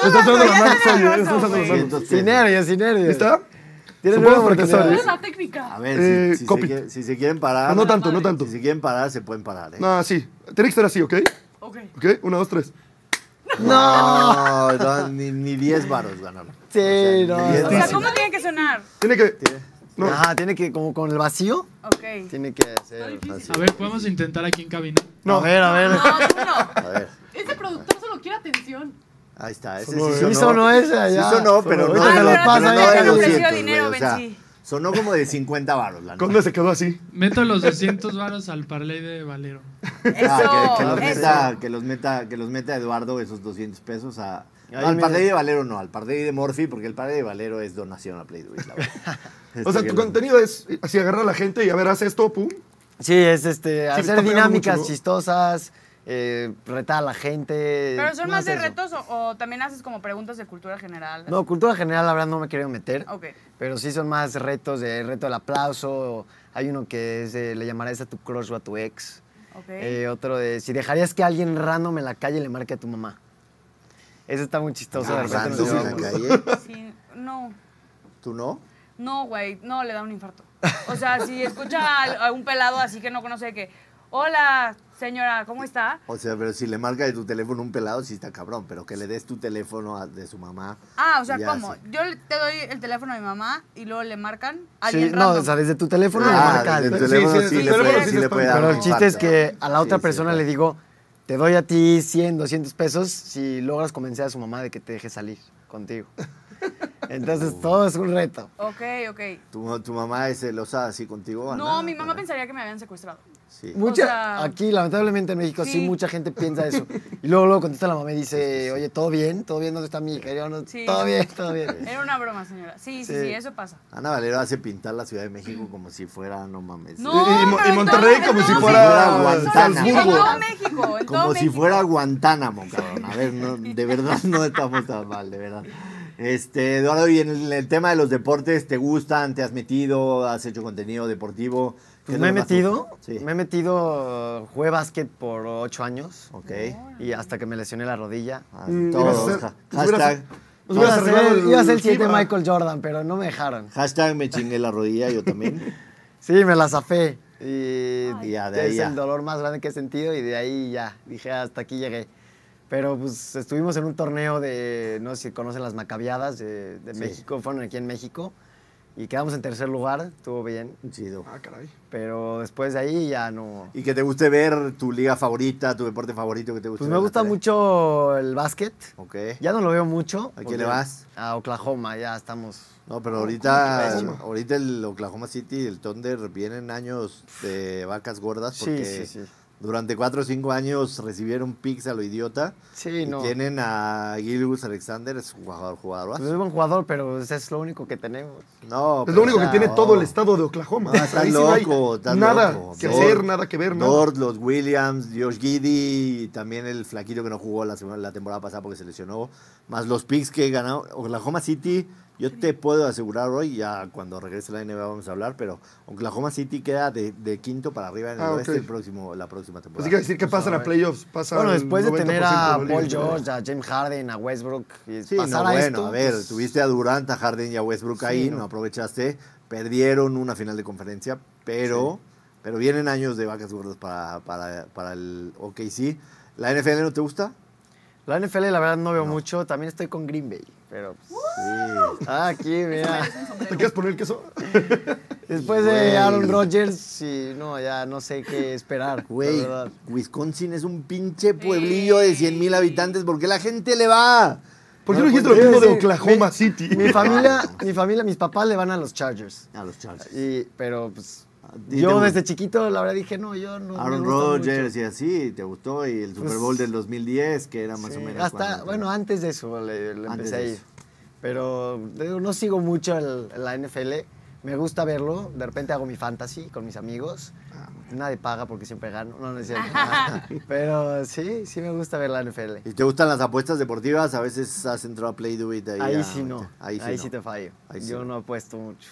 Estás dando la mano, Sin nervios, sin nervios. ¿Está? Tienen fracasar, oportunidad. ¿Cuál es la técnica? A ver, Eh, si, si se, copy. si se quieren parar. Ah, no tanto, no tanto. Si se quieren parar, se pueden parar, ¿eh? No, sí. Tiene que estar así, ¿ok? Ok. ¿Ok? Una, dos, tres. No, no, ni, ni 10 varos ganaron. Sí, no. ni 10 O sea. ¿cómo tiene que sonar? Tiene que. No. Ajá, tiene que, como con el vacío, Ok. tiene que ser así. A ver, podemos intentar aquí en cabina. No. A ver, a ver. No, tú no. A ver, Ese productor solo quiere atención. ahí está. Ese Sonó, sí sonó. Sí sonó ese, Sí ya. sonó, pero Sonó. no, Ah, se pero los no pasa no ya te ofreció 200, dinero, güey, o sea, Benzi. sonó como de 50 varos, la. ¿Dónde se quedó así? Meto los 200 varos al parlay de Valero. Eso, Ah, que, que los eso. meta, que los meta, que los meta Eduardo esos 200 pesos a. No, al mira. Parley de Valero no, al Parley de Morphy, porque el Parley de Valero es donación a Play Do It, la verdad. O sea, Este, tu contenido es así, agarrar a la gente y a ver, haz esto, pum. Sí, es este, hacer dinámicas mucho, ¿no? chistosas, eh, retar a la gente. Pero son más de eso. retos o, o también haces como preguntas de cultura general. No, cultura general, la verdad, no me quiero meter. Ok. Pero sí son más retos de reto del aplauso. Hay uno que es de, le llamarás a tu crush o a tu ex. Ok. Eh, otro de si dejarías que alguien random en la calle le marque a tu mamá. Ese está muy chistoso. de repente nos en la calle. Sí, no. ¿Tú no? No, güey, no, le da un infarto. O sea, si escucha a, a un pelado así que no conoce que, hola, señora, ¿cómo está? O sea, pero si le marca de tu teléfono un pelado, sí está cabrón. Pero que le des tu teléfono a- de su mamá. Ah, o sea, ¿cómo? sí. Yo le- te doy el teléfono a mi mamá y luego le marcan a Sí, alguien no, random. o sea, desde tu teléfono le Ah, marca desde al- el Sí, teléfono sí, sí, desde le puede, teléfono sí sí le puede dar Pero el chiste es que a la otra Sí, sí, persona le digo, te doy a ti 100, 200 pesos si logras convencer a su mamá de que te deje salir contigo. Entonces todo es un reto. Ok, ok. ¿Tu, tu mamá es celosa así contigo? No, Ana? mi mamá pensaría que me habían secuestrado. Sí. Mucha, sea- aquí, lamentablemente en México, sí. Sí. mucha gente piensa eso. Y luego, luego contesta la mamá y dice, oye, ¿todo bien? ¿Todo bien? ¿Dónde está mi hija? Yo, no, Sí. todo bien, todo bien. Era una broma, señora. Sí, sí, Sí. sí, eso pasa. Ana Valero hace pintar la Ciudad de México como si fuera, no mames. No, Y- y y Monterrey todo- como si fuera. Guantánamo. En Salzburgo. todo México, en todo Como si fuera Guantánamo, cabrón. A ver, no, de verdad no estamos tan mal, de verdad. Este, Eduardo, y en el, el tema de los deportes, ¿te gustan? ¿Te has metido? ¿Has hecho contenido deportivo? ¿Qué Pues es me he metido? Sí. me he metido, jugué básquet por ocho años. Ok. Y hasta que me lesioné la rodilla. Ah, Mm, todos. ser- pues hashtag, Nos Iba a ser, el iba a ser el siguiente FIBA. Michael Jordan, pero no me dejaron. hashtag me chingué la rodilla, yo también. Sí, me la zafé. Y Y ya, de ahí es ya. el dolor más grande que he sentido y de ahí ya, dije, hasta aquí llegué. Pero pues estuvimos en un torneo de, no sé si conocen las macabiadas de, de Sí. México, fueron aquí en México y quedamos en tercer lugar, estuvo bien. Chido. Ah, caray. Pero después de ahí ya no. Y que te guste ver tu liga favorita, tu deporte favorito que te guste Pues me gusta mucho el básquet. Ok. Ya no lo veo mucho. ¿A quién le vas? A Oklahoma, ya estamos. No, pero ahorita, ahorita el Oklahoma City y el Thunder vienen años de vacas gordas Sí, porque sí, sí. Durante cuatro o cinco años recibieron picks a lo idiota. Sí, y no. tienen a Gilgus Alexander, es un jugador, jugador. Pues es buen jugador, pero ese es lo único que tenemos. No, Es pero, lo único que tiene todo el estado de Oklahoma. No, Ahí hay loco, nada loco. que Dort, hacer, nada que ver, nada. Dort, los Williams, Josh Giddy, y también el flaquito que no jugó la, semana- la temporada pasada porque se lesionó, más los picks que ganó Oklahoma City. Yo te puedo asegurar hoy, ya cuando regrese la NBA vamos a hablar, pero Oklahoma City queda de, de quinto para arriba en el Ah, oeste ok. el próximo, la próxima temporada. Así que decir que pasan a playoffs, pasan Bueno, después de 90% tener a Paul. George, a James Harden, a Westbrook, y Sí, pasar no, a bueno, esto, a ver, pues, tuviste a Durant, a Harden y a Westbrook Sí, ahí, no. no. aprovechaste, perdieron una final de conferencia, pero, pero vienen años de vacas gordas para, para, para el OKC. ¿La NFL no te gusta? La NFL la verdad no veo mucho, también estoy con Green Bay, pero pues, Sí. ah, aquí mira. ¿Te quieres poner el queso? Después de Aaron Rodgers, sí, no, ya no sé qué esperar. Güey. Wisconsin es un pinche pueblillo de 100 mil habitantes. ¿Por qué la gente le va? ¿Por qué No, dijiste pues, lo mismo de Oklahoma mi- City? Mi familia, mi familia, mis papás le van a los Chargers. A los Chargers. Y, pero pues yo desde chiquito la verdad dije, no, yo no Aaron Rodgers y así, ¿te gustó? Y el Super Pues, Bowl del 2010, que era más Sí, o menos. hasta, bueno, antes de eso le, le empecé a ir. Pero no sigo mucho el- la NFL. Me gusta verlo. De repente hago mi fantasy con mis amigos. Ah, Nadie paga porque siempre gano. No, no es cierto. Pero sí, sí me gusta ver la NFL. ¿Y te gustan las apuestas deportivas? A veces has entrado a Play Do It ahí. Ahí a- sí no. Ahí Ahí sí, sí, no. te fallo. Ahí sí Yo no. no apuesto mucho.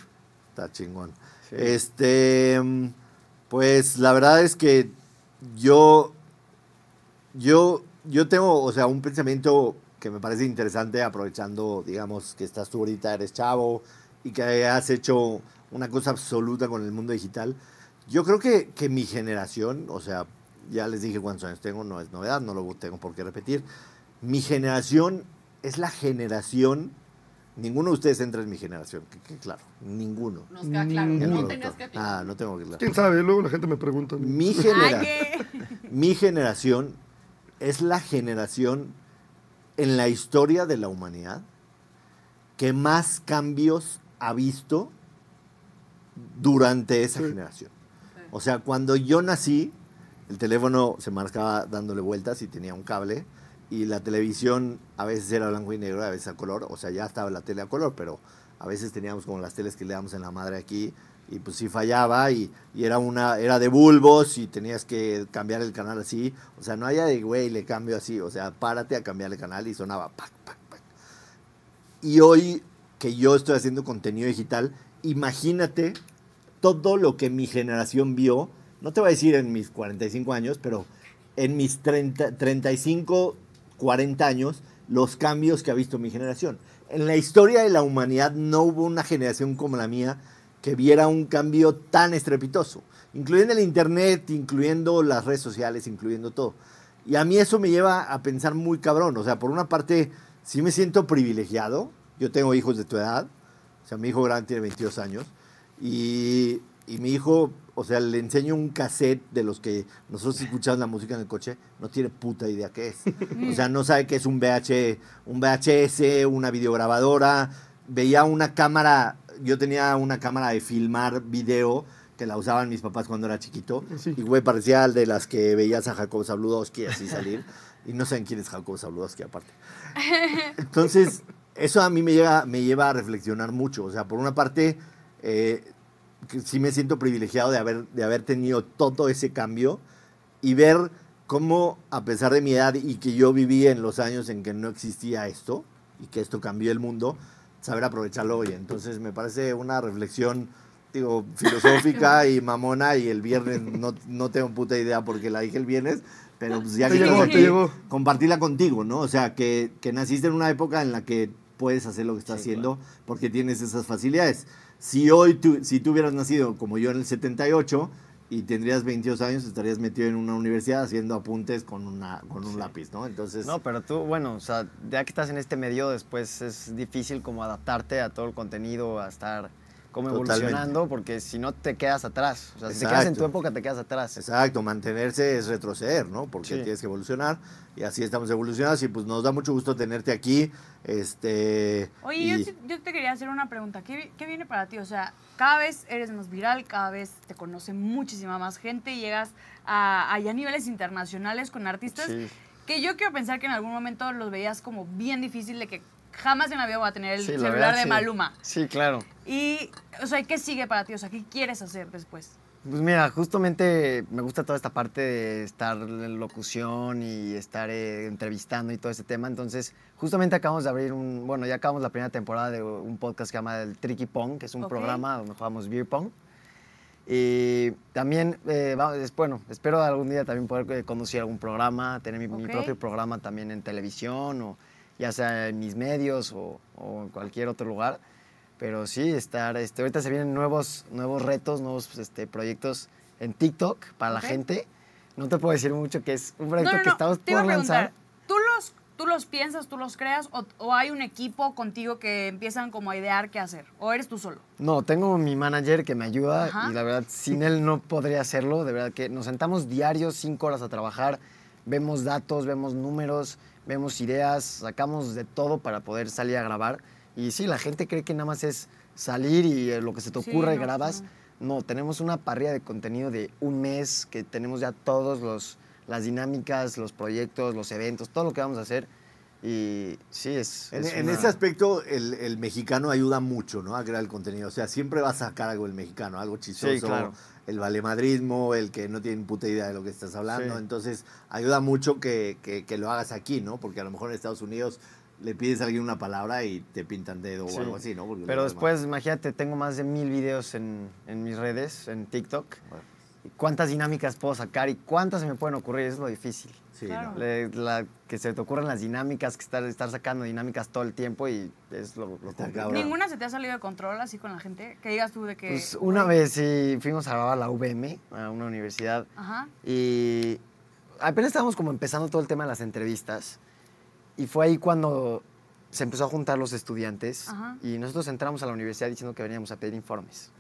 Está chingón. Este, pues la verdad es que yo, yo, yo tengo, o sea, un pensamiento que me parece interesante aprovechando, digamos, que estás tú ahorita, eres chavo y que has hecho una cosa absoluta con el mundo digital. Yo creo que, que mi generación, o sea, ya les dije cuántos años tengo, no es novedad, no lo tengo por qué repetir. Mi generación es la generación, ninguno de ustedes entra en mi generación, que, que claro, ninguno. Nos queda claro. No tenías que Ah, no tengo que aclarar. ¿Quién sabe? Luego la gente me pregunta. Mi, genera- mi generación es la generación en la historia de la humanidad que más cambios ha visto durante esa Sí. generación. O sea, cuando yo nací, el teléfono se marcaba dándole vueltas y tenía un cable y la televisión a veces era blanco y negro, a veces a color, o sea, ya estaba la tele a color, pero a veces teníamos como las teles que le damos en la madre aquí y pues sí fallaba y, y era una era de bulbos y tenías que cambiar el canal así, o sea, no había de güey, le cambio así, o sea, párate a cambiar el canal y sonaba pac pac pac. Y hoy que yo estoy haciendo contenido digital, imagínate todo lo que mi generación vio, no te voy a decir en mis 45 años, pero en mis 30, 35, 40 años, los cambios que ha visto mi generación. En la historia de la humanidad no hubo una generación como la mía que viera un cambio tan estrepitoso, incluyendo el Internet, incluyendo las redes sociales, incluyendo todo. Y a mí eso me lleva a pensar muy cabrón. O sea, por una parte, sí me siento privilegiado. Yo tengo hijos de tu edad. O sea, mi hijo grande tiene 22 años. Y, y mi hijo, o sea, le enseño un cassette de los que nosotros escuchamos la música en el coche. No tiene puta idea qué es. O sea, no sabe qué es un, VH, un VHS, una videograbadora. Veía una cámara. Yo tenía una cámara de filmar video que la usaban mis papás cuando era chiquito. Sí. Y, güey, parecía el de las que veías a Jacob Zabludowski así salir. y no saben quién es Jacob Zabludowski, aparte. Entonces, eso a mí me lleva, me lleva a reflexionar mucho. O sea, por una parte, eh, sí me siento privilegiado de haber, de haber tenido todo ese cambio y ver cómo, a pesar de mi edad y que yo viví en los años en que no existía esto y que esto cambió el mundo, saber aprovecharlo hoy. Entonces, me parece una reflexión, digo, filosófica y mamona y el viernes no, no tengo puta idea porque la dije el viernes, pero pues ya Te que llegó, estamos te aquí, llegó. compartirla contigo, ¿no? O sea, que, que naciste en una época en la que puedes hacer lo que estás Sí, haciendo porque tienes esas facilidades. Si hoy tú, si tú hubieras nacido como yo en el 78 y tendrías 22 años, estarías metido en una universidad haciendo apuntes con, una, con un lápiz, ¿no? Entonces, No, pero tú, bueno, o sea, ya que estás en este medio, después es difícil como adaptarte a todo el contenido, a estar como Totalmente. evolucionando, porque si no te quedas atrás. O sea, si te quedas en tu época, te quedas atrás. Exacto, mantenerse es retroceder, ¿no? Porque Sí. tienes que evolucionar y así estamos evolucionados y pues nos da mucho gusto tenerte aquí. Este, Oye, y- yo, te quería hacer una pregunta. ¿Qué, qué viene para ti? O sea, cada vez eres más viral, cada vez te conoce muchísima más gente, llegas a, a ya niveles internacionales con artistas Sí. que yo quiero pensar que en algún momento los veías como bien difícil de que jamás en la vida voy a tener el Sí, la celular verdad, de sí. Maluma. Sí, claro. Y, o sea, ¿qué sigue para ti? O sea, ¿qué quieres hacer después? Pues mira, justamente me gusta toda esta parte de estar en locución y estar eh, entrevistando y todo ese tema. Entonces, justamente acabamos de abrir un, bueno, ya acabamos la primera temporada de un podcast que se llama El Tricky Pong, que es un Ok. programa donde jugamos beer pong. Y también, eh, va- es- bueno, espero algún día también poder eh, conducir algún programa, tener mi, propio programa también en televisión o ya sea en mis medios o, o en cualquier otro lugar. Pero sí, estar, este, ahorita se vienen nuevos, nuevos retos, nuevos este, proyectos en TikTok para la gente. No te puedo decir mucho que es un proyecto no, no, que no. estamos Te por lanzar. ¿tú los, ¿tú los piensas, tú los creas o, o hay un equipo contigo que empiezan como a idear qué hacer? ¿O eres tú solo? No, tengo mi manager que me ayuda Ajá. y la verdad, sin él no podría hacerlo. De verdad que nos sentamos diarios cinco horas a trabajar, vemos datos, vemos números, vemos ideas, sacamos de todo para poder salir a grabar. Y sí, la gente cree que nada más es salir y eh, lo que se te Sí, ocurre no, grabas. no. No, tenemos una parrilla de contenido de un mes que tenemos ya todos los las dinámicas, los proyectos, los eventos, todo lo que vamos a hacer. Y sí, es. En, es en una- ese aspecto, el, el mexicano ayuda mucho, ¿no? A crear el contenido. O sea, siempre va a sacar algo el mexicano, algo chistoso. claro. El valemadrismo, el que no tiene ni puta idea de lo que estás hablando. Sí. Entonces, ayuda mucho que, que- que lo hagas aquí, ¿no? Porque a lo mejor en Estados Unidos le pides a alguien una palabra y te pintan dedo Sí. o algo así, ¿no? Porque Pero demás- después, imagínate, tengo más de mil videos en, en mis redes, en TikTok. Bueno. Cuántas dinámicas puedo sacar y cuántas se me pueden ocurrir, eso es lo difícil. Sí, Claro. no. Le- la- que se te ocurran las dinámicas, que estar, estar sacando dinámicas todo el tiempo y es lo, lo complicado. ¿Ninguna se te ha salido de control así con la gente? Que digas tú de que... Pues una vez sí fuimos a grabar a la UVM, a una universidad, Ajá. y apenas estábamos como empezando todo el tema de las entrevistas. Y fue ahí cuando se empezó a juntar los estudiantes Ajá. y nosotros entramos a la universidad diciendo que veníamos a pedir informes.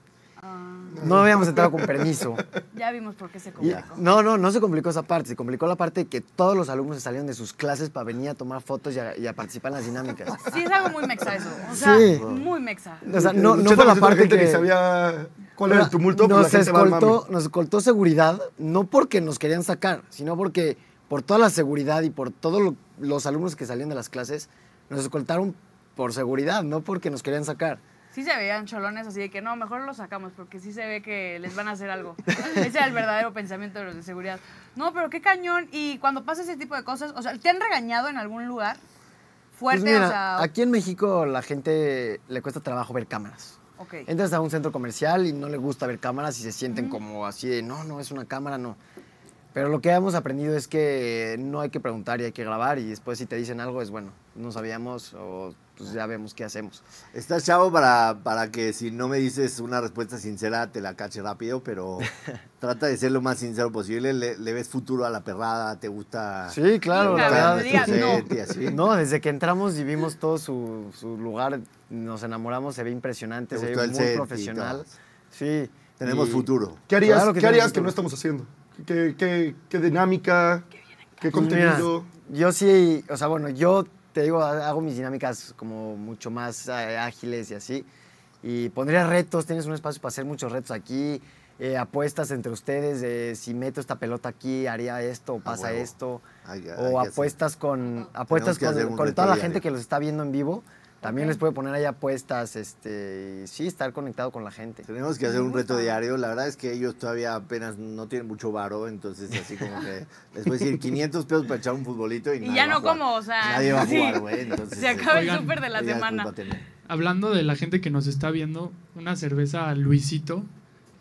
No habíamos entrado con permiso. ya vimos por qué se complicó. no, no, no se complicó esa parte. Se complicó la parte de que todos los alumnos se salieron de sus clases para venir a tomar fotos y a, y a participar en las dinámicas. Sí, es algo muy mexa eso. O sea, Sí. muy mexa. O sea, no, El no fue la 80% de parte gente que... ni sabía cuál era el tumulto, pues nos, la escoltó, nos escoltó seguridad, no porque nos querían sacar, sino porque por toda la seguridad y por todos lo- los alumnos que salían de las clases, nos escoltaron por seguridad, no porque nos querían sacar. Sí se veían cholones así de que no, mejor los sacamos porque sí se ve que les van a hacer algo. Ese era el verdadero pensamiento de los de seguridad. No, pero qué cañón. Y cuando pasa ese tipo de cosas, o sea, ¿te han regañado en algún lugar? Fuerte, Pues mira, o sea. aquí en México la gente le cuesta trabajo ver cámaras. Ok. Entras a un centro comercial y no le gusta ver cámaras y se sienten como así de, no, no, es una cámara, no. Pero lo que hemos aprendido es que no hay que preguntar y hay que grabar y después si te dicen algo es bueno, no sabíamos o pues ya vemos qué hacemos. Estás chavo para, para que si no me dices una respuesta sincera te la cache rápido, pero trata de ser lo más sincero posible. Le, le ves futuro a la perrada, te gusta. Sí, claro, la verdad. sí. no. No, desde que entramos y vimos todo su, su lugar, nos enamoramos, se ve impresionante, Te se ve muy profesional. Sí. Tenemos y- futuro. ¿Qué harías, Claro que ¿qué harías que no estamos haciendo? ¿Qué, qué, qué dinámica? ¿Qué mira, contenido? yo sí, o sea, bueno, yo te digo, ha- hago mis dinámicas como mucho más eh, ágiles y así. Y pondría retos, tienes un espacio para hacer muchos retos aquí, eh, apuestas entre ustedes, de si meto esta pelota aquí, haría esto, o pasa huevo. esto. Hay que- hay o apuestas con, apuestas con, con toda la gente que los está viendo en vivo. También les puede poner ahí apuestas, este, y sí, estar conectado con la gente. Tenemos que hacer un reto diario. La verdad es que ellos todavía apenas no tienen mucho varo, entonces así como que les voy a decir 500 pesos para echar un futbolito y, Y nadie ya va a no jugar. como, o sea, Nadie va a jugar, güey. Entonces, Se acaba el súper de la después semana. Hablando de la gente que nos está viendo, una cerveza Luisito,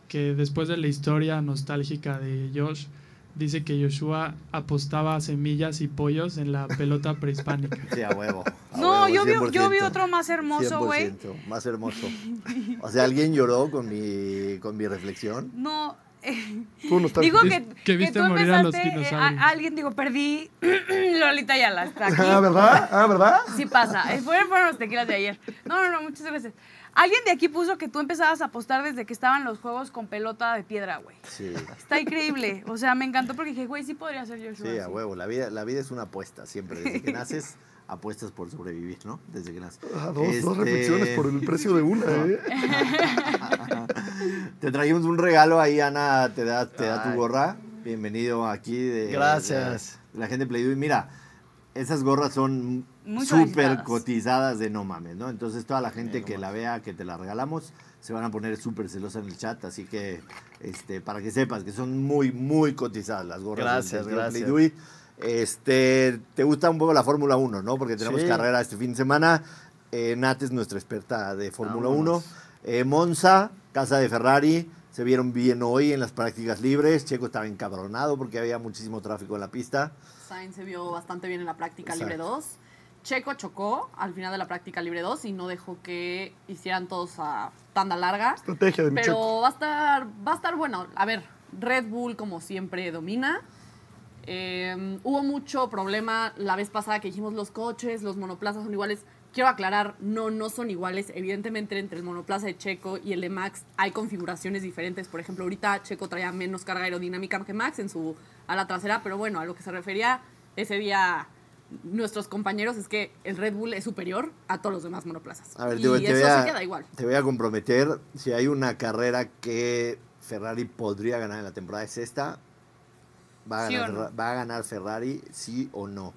que después de la historia nostálgica de Josh, dice que Joshua apostaba semillas y pollos en la pelota prehispánica. Sí, a huevo. a No, huevo, yo vi, yo vi 100%. otro más hermoso, güey. 100%, Más hermoso. O sea, alguien lloró con mi, con mi reflexión. No. eh, Tú no estás- digo que, que que viste tú morir a los empezaste, eh, dinosaurios. a- alguien digo, perdí Lolita Yala aquí. Ah, ¿verdad? Ah, ¿verdad? Sí pasa. Eh, Fueron, fueron los tequilas de ayer. No, no, no, muchas gracias. Alguien de aquí puso que tú empezabas a apostar desde que estaban los juegos con pelota de piedra, güey. Sí. Está increíble. O sea, me encantó porque dije, güey, sí podría ser Joshua. Sí, a huevo. La vida, la vida es una apuesta siempre. Desde que naces, apuestas por sobrevivir, ¿no? Desde que naces. Ah, dos, dos Este, reflexiones por el precio de una, ¿eh? Te trajimos un regalo ahí, Ana, te da, te da tu gorra. Bienvenido aquí. De, Gracias. de la gente de Playdoy. Mira, esas gorras son súper cotizadas de no mames, ¿no? Entonces toda la gente que la vea, que te la regalamos, se van a poner súper celosa en el chat. Así que, este, para que sepas que son muy, muy cotizadas las gorras. Gracias, del gracias. Playdoy. Este, te gusta un poco la Fórmula 1, ¿no? Porque tenemos Sí. carrera este fin de semana. Eh, Nat es nuestra experta de Fórmula 1. Vámonos. Eh, Monza, casa de Ferrari, se vieron bien hoy en las prácticas libres. Checo estaba encabronado porque había muchísimo tráfico en la pista. Sainz se vio bastante bien en la práctica Exacto. libre 2. Checo chocó al final de la práctica libre 2 y no dejó que hicieran todos a tanda larga. Estrategia de mi Pero checo. va a estar, va a estar bueno. A ver, Red Bull como siempre domina. Eh, hubo mucho problema la vez pasada que dijimos los coches, los monoplazas son iguales. Quiero aclarar, no, no son iguales. Evidentemente entre el monoplaza de Checo y el de Max hay configuraciones diferentes. Por ejemplo, ahorita Checo traía menos carga aerodinámica que Max en su ala trasera, pero bueno, a lo que se refería ese día nuestros compañeros es que el Red Bull es superior a todos los demás monoplazas. A ver, y te, voy- te eso a, se queda igual. te voy a comprometer. Si hay una carrera que Ferrari podría ganar en la temporada, es esta. Va a, ¿Sí o ganar, no? Ferra- va a ganar Ferrari, sí o no.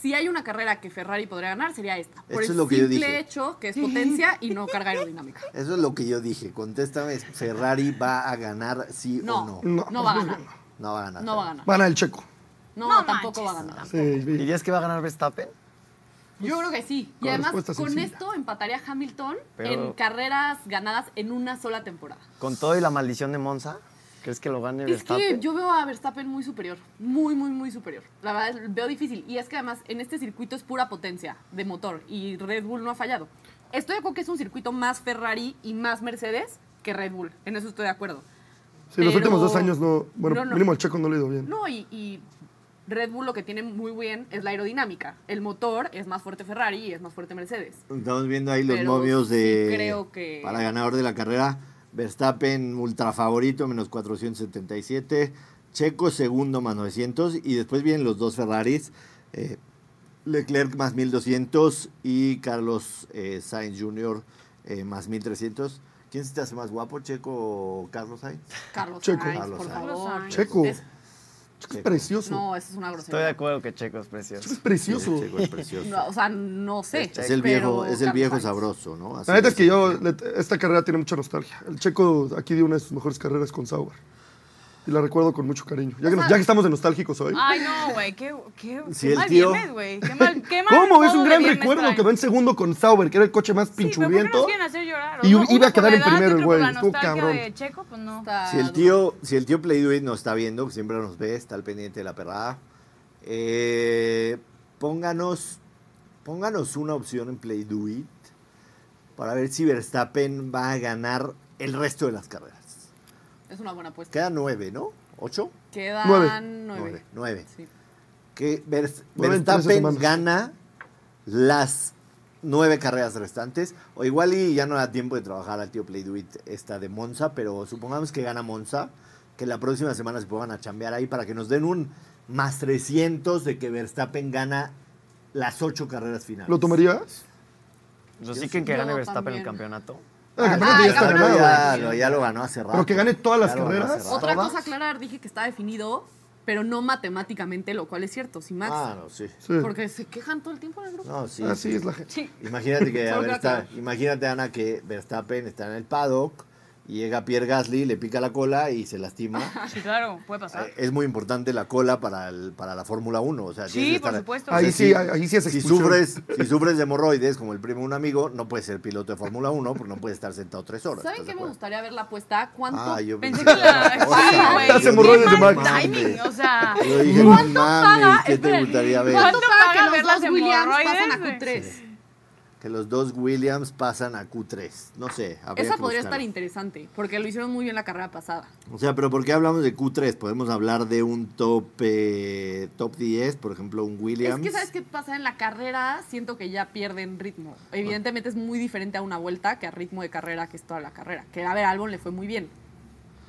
Si hay una carrera que Ferrari podría ganar, sería esta. Por Eso el es lo que yo simple dije. hecho que es potencia y no carga aerodinámica. Eso es lo que yo dije. Contéstame, ¿Ferrari va a ganar sí No, o no? no, No, va a ganar. No va a ganar. No va a ganar. Van al checo. No, No tampoco manches. va a ganar. Sí, vi. ¿Dirías que va a ganar Verstappen? Yo creo que sí. Y Con además, respuesta con sencilla. esto empataría Hamilton Pero- en carreras ganadas en una sola temporada. Con todo y la maldición de Monza. ¿Crees que lo gane Es que Verstappen? yo veo a Verstappen muy superior, muy, muy, muy superior. La verdad, es- veo difícil. Y es que además en este circuito es pura potencia de motor y Red Bull no ha fallado. Estoy de acuerdo que es un circuito más Ferrari y más Mercedes que Red Bull. En eso estoy de acuerdo. Sí, los Pero- últimos dos años no. Bueno, No, no. mínimo el checo no le ha ido bien. No, y, y Red Bull lo que tiene muy bien es la aerodinámica. El motor es más fuerte Ferrari y es más fuerte Mercedes. Estamos viendo ahí los Pero momios de. sí creo que- Para ganador de la carrera. Verstappen ultra favorito, menos 477. Checo segundo, más 900. Y después vienen los dos Ferraris. eh, Leclerc más 1200 y Carlos eh, Sainz Jr. eh, más 1300. ¿Quién se te hace más guapo, Checo o Carlos Sainz? Carlos Checo. Sainz, Carlos por Sainz. favor. Checo. Es- Checo es precioso. no, eso es una Estoy de grosería. acuerdo que Checo es Checo precioso. es precioso. Checo es precioso. No, o sea, no sé. es el viejo, es el viejo sabroso, ¿no? Así La neta es que yo, esta carrera tiene mucha nostalgia. El checo aquí dio una de sus mejores carreras con Sauber. Y la recuerdo con mucho cariño. Ya que, nos- ya que estamos de nostálgicos hoy. Ay, no, güey, qué, qué, Si qué el mal tío- viernes, güey. Qué mal, qué mal ¿Cómo? Es un gran recuerdo traen. que va en segundo con Sauber, que era el coche más Sí, pero ¿por qué nos pinchurriento. quieren hacer llorar? Y iba a quedar en primero el güey. Estuvo cabrón. de Checo, pues no. Si el tío, si el tío Playduit nos está viendo, que siempre nos ve, está al pendiente de la perrada, eh, pónganos, pónganos una opción en Playduit para ver si Verstappen va a ganar el resto de las carreras. Es una buena apuesta. Quedan nueve, ¿no? ¿Ocho? Quedan Nueve. nueve. Nueve. Nueve. Sí. Que Nueve Verstappen gana las nueve carreras restantes. O igual y ya no da tiempo de trabajar al tío Playduit esta de Monza, pero supongamos que gana Monza, que la próxima semana se pongan a chambear ahí para que nos den un más 300 de que Verstappen gana las ocho carreras finales. ¿Lo tomarías? Rosiquen que gane Verstappen también. el campeonato. Ah, el campeonato ya está campeonato ganado. ya, güey. lo, ya lo ganó hace rato. Pero que gane todas las carreras. Otra cosa a aclarar, dije que está definido, pero no matemáticamente, lo cual es cierto, si Max. Ah, no, sí. Sí. Porque se quejan todo el tiempo en el grupo. No, sí. Así es la gente. Sí. Imagínate que a Solo Versta- aclaro. imagínate Ana que Verstappen está en el paddock y llega Pierre Gasly, le pica la cola y se lastima. Sí, claro, puede pasar. Eh, es muy importante la cola para, el- para la Fórmula 1. O sea, Sí, por estar- supuesto. o sea, Ahí sí, ahí sí es si sufres, si sufres de hemorroides, como el primo de un amigo, no puedes ser piloto de Fórmula 1 porque no puedes estar sentado tres horas. ¿Saben ¿estás de qué me gustaría ver la apuesta? ¿Cuánto? Ah, yo Pensé pensé que la. Sí, güey. Las qué hemorroides de mal Max. timing, o sea. Yo dije, no mames, ¿qué te gustaría ver? ¿Cuánto ¿Cuánto paga paga que ver los las dos Williams pasan a hemorroides? Q3? Que los dos Williams pasan a Q3. No sé. Esa podría estar interesante, porque lo hicieron muy bien la carrera pasada. O sea, pero ¿por qué hablamos de Q3? Podemos hablar de un top, eh, top 10, por ejemplo, un Williams. Es que, ¿sabes qué pasa? En la carrera siento que ya pierden ritmo. Evidentemente es muy diferente a una vuelta que a ritmo de carrera que es toda la carrera. Que a ver, a Albon le fue muy bien.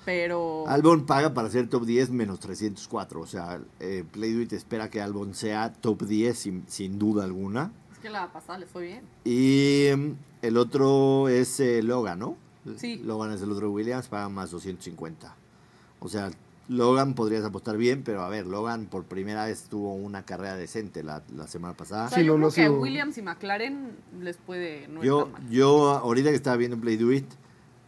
Pero. Albon paga para ser top 10 menos 304. O sea, eh, espera que Albon sea top 10 sin, sin duda alguna. Es que la pasada le fue bien. Y mm, el otro es eh, Logan, ¿no? Sí. Logan es el otro Williams, paga más 250. O sea, Logan podrías apostar bien, pero a ver, Logan por primera vez tuvo una carrera decente la, la semana pasada. O sea, Sí, yo no, creo no ha que Williams y McLaren les puede. No Yo, mal. yo ahorita que estaba viendo Play Do It,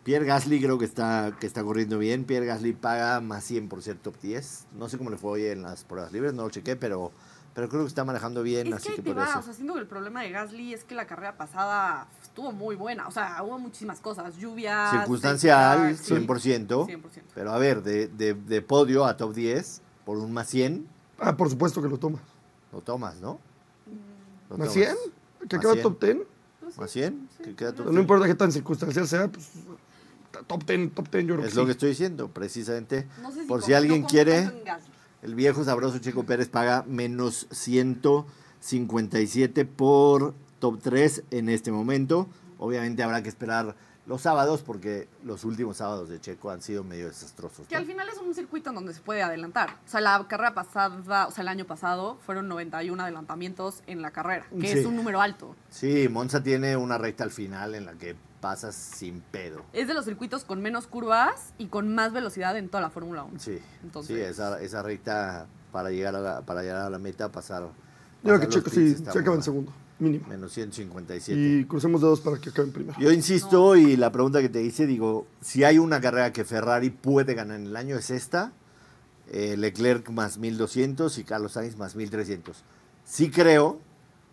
Pierre Gasly creo que está, que está corriendo bien. Pierre Gasly paga más 100 por ser top 10. No sé cómo le fue hoy en las pruebas libres, no lo chequé, pero, pero creo que está manejando bien, Es así que, que, por va, eso. o sea, siento que el problema de Gasly es que la carrera pasada estuvo muy buena. O sea, hubo muchísimas cosas. Lluvia. Circunstancial, safety car, 100%. 100%. Pero a ver, de, de, de podio a top 10 por un más 100, Ah, por supuesto que lo tomas. lo tomas, ¿no? Lo ¿Más tomas. 100? ¿Que Más queda 100. top 10? ¿Más 100? ¿Qué queda top No 100? importa qué tan circunstancial sea, pues top 10, top 10 yo creo Es que lo sí. que estoy diciendo, precisamente. No sé si por si alguien no quiere, en. El viejo sabroso Checo Pérez paga menos 157 por top 3 en este momento. Obviamente habrá que esperar los sábados porque los últimos sábados de Checo han sido medio desastrosos. Que ¿no? al final es un circuito en donde se puede adelantar. O sea, la carrera pasada, o sea, el año pasado fueron 91 adelantamientos en la carrera, que Sí. es un número alto. Sí, Monza tiene una recta al final en la que pasas sin pedo. Es de los circuitos con menos curvas y con más velocidad en toda la Fórmula 1. Sí, Entonces- sí esa, esa recta para llegar a la, para llegar a la meta, pasar. Yo creo que pits sí, se acaba en segundo, mínimo. Menos 157. Y crucemos dedos para que acaben primero. Yo insisto, y la pregunta que te hice, digo, si hay una carrera que Ferrari puede ganar en el año es esta, eh, Leclerc más 1200 y Carlos Sainz más 1300. Sí creo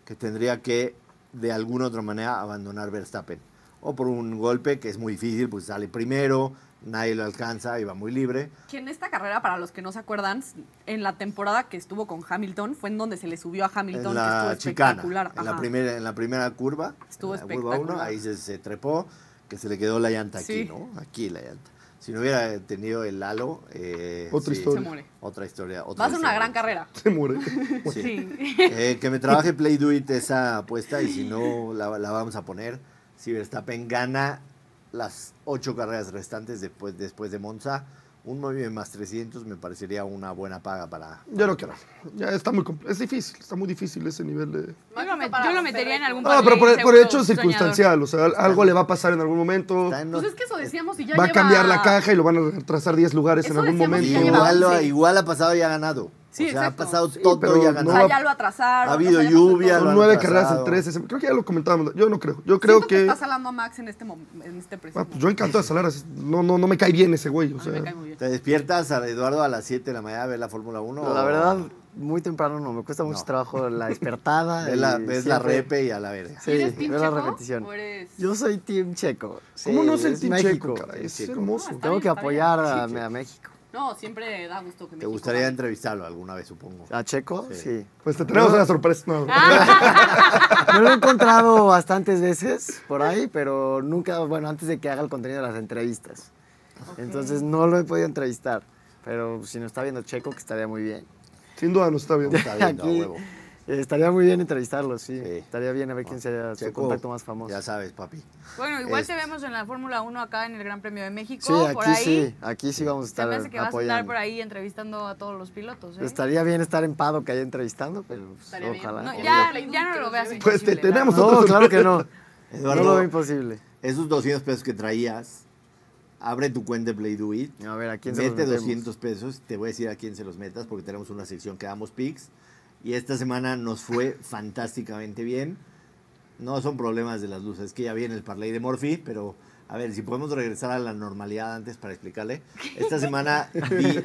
que tendría que, de alguna otra manera, abandonar Verstappen. O por un golpe que es muy difícil, pues sale primero, nadie lo alcanza, iba muy libre. Que en esta carrera, para los que no se acuerdan, en la temporada que estuvo con Hamilton, fue en donde se le subió a Hamilton, en que estuvo la chicana, espectacular. en la, primera, en la primera curva, Estuvo en la curva ahí se, se trepó, que se le quedó la llanta aquí, Sí. ¿no? Aquí la llanta. Si no hubiera tenido el halo, eh, Otra sí, historia. Se muere. Otra historia. Va a ser una gran carrera. Se muere. Sí. Sí. Eh, que me trabaje Play Do It esa apuesta y si no la, la vamos a poner. Si Verstappen gana las ocho carreras restantes después, después de Monza, un movimiento más 300 me parecería una buena paga para... Yo no quiero. Ya está muy Es difícil, está muy difícil ese nivel de. Yo lo, met- yo lo metería en algún No, parlay pero por, por hecho circunstancial. O sea, algo le va a pasar en algún momento. En Pues ot- es que eso decíamos y ya Va a cambiar la caja y lo van a retrasar 10 lugares en algún momento. igual, igual ha pasado y ha ganado. Sí, o sea, exacto. ha pasado Sí, todo pero y ha O no ganado. sea, va- ya lo atrasaron. Ha o sea, habido lluvia, Son nueve carreras en. 13. Creo que ya lo comentábamos. Yo no creo. Yo creo Siento que que. está salando a Max en este, en este preciso Ah, pues yo encanto de Salar. así, No, no, no me cae bien ese güey. O sea, me cae muy bien. ¿Te despiertas, a Eduardo, a las 7 de la mañana a ver la Fórmula 1? La o- verdad, muy temprano no, me cuesta mucho No. trabajo la despertada. Ves la, ves la repe y a la verga. Sí, ¿Eres team la repetición. o eres- Yo soy Team Checo. ¿Cómo no es Team México. Checo, caray? Es hermoso. Tengo que apoyar a, a México. No, siempre da gusto que ¿Te México gustaría gane. entrevistarlo alguna vez, supongo? ¿A Checo? Sí. Sí. Pues te tenemos una sorpresa. No. Me lo he encontrado bastantes veces por ahí, pero nunca, bueno, antes de que haga el contenido de las entrevistas. Entonces no lo he podido entrevistar. Pero si nos está viendo Checo, que estaría muy bien. Sin duda no está viendo, a Aquí, huevo. Estaría muy bien entrevistarlo, sí. Sí. Estaría bien a ver quién sería su Checo, contacto más famoso. Ya sabes, papi. Bueno, igual Este- te vemos en la Fórmula 1 acá en el Gran Premio de México. Sí, por aquí ahí. sí, aquí sí vamos a Se estar me hace que vas a estar apoyando. por ahí entrevistando a todos los pilotos. ¿eh? Estaría bien estar en Pado que haya entrevistando, pero pues, ojalá. No, ya, no lo veas. Pues te tenemos No, claro que no. Eduardo, no lo veo imposible. esos 200 pesos que traías, abre tu cuenta de Play Do It. A ver, ¿a quién se los Mete metemos? 200 pesos, te voy a decir a quién se los metas porque tenemos una sección que damos pics. Y esta semana nos fue fantásticamente bien. No son problemas de las luces, es que ya viene el parlay de Morphy, pero a ver, si podemos regresar a la normalidad antes para explicarle. Esta semana di,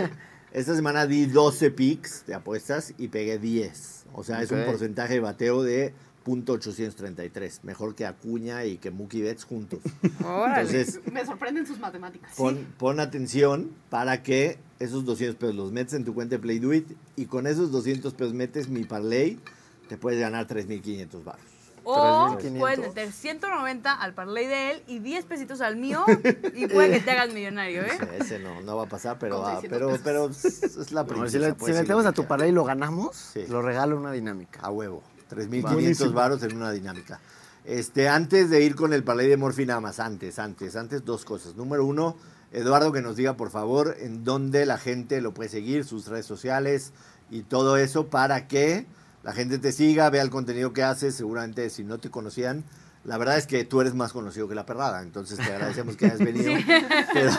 esta semana di 12 picks de apuestas y pegué 10. O sea, es un porcentaje de bateo de .833, mejor que Acuña y que Mookie Betts juntos. Entonces, Me sorprenden sus matemáticas. Pon, pon atención para que esos 200 pesos los metes en tu cuenta de Play Do It y con esos 200 pesos metes mi parlay, te puedes ganar 3.500 baros. O 3,500. puedes meter 190 al parlay de él y 10 pesitos al mío y puede que te hagas millonario, ¿eh? Ese, ese no, no va a pasar, pero, 600 pero, pesos. pero es la No, princesa. si le- metemos a tu parlay y lo ganamos, Sí. lo regalo una dinámica. A huevo. 3.500 Buenísimo. varos en una dinámica. Este, antes de ir con el parlay de Morphy, nada más, antes, antes, antes, dos cosas. Número uno, Eduardo, que nos diga, por favor, en dónde la gente lo puede seguir, sus redes sociales y todo eso, para que la gente te siga, vea el contenido que haces. Seguramente, si no te conocían, la verdad es que tú eres más conocido que la perrada, entonces te agradecemos que hayas venido. Pero,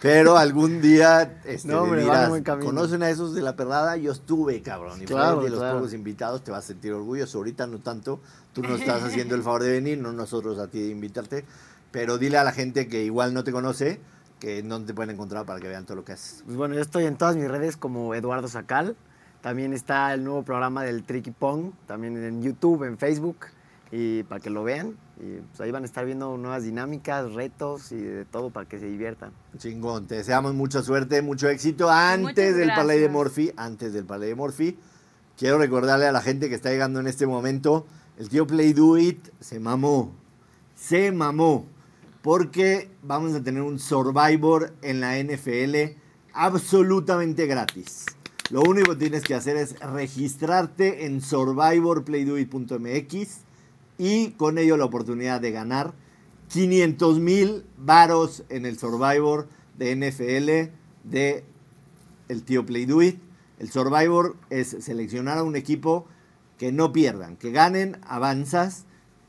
pero algún día este, No, hombre, camino. ¿conocen a esos de la perrada? Yo estuve, cabrón. Y Claro, de los claro. pocos invitados, te vas a sentir orgulloso. Ahorita no tanto. Tú nos estás haciendo el favor de venir, no nosotros a ti de invitarte. Pero dile a la gente que igual no te conoce, que no te pueden encontrar para que vean todo lo que haces. Pues bueno, yo estoy en todas mis redes como Eduardo Sacal. También está el nuevo programa del Tricky Pong, también en YouTube, en Facebook, y para que lo vean. Y pues ahí van a estar viendo nuevas dinámicas, retos y de todo para que se diviertan. Chingón, te deseamos mucha suerte, mucho éxito. Antes del. Parlay de Morphy, antes del Parlay de Morphy, quiero recordarle a la gente que está llegando en este momento, el tío Play Do It se mamó, se mamó, porque vamos a tener un Survivor en la NFL absolutamente gratis. Lo único que tienes que hacer es registrarte en survivorplaydoit.mx y con ello la oportunidad de ganar 500 mil varos en el Survivor de NFL de el tío Play Do It. El Survivor es seleccionar a un equipo que no pierdan, que ganen, avanzas,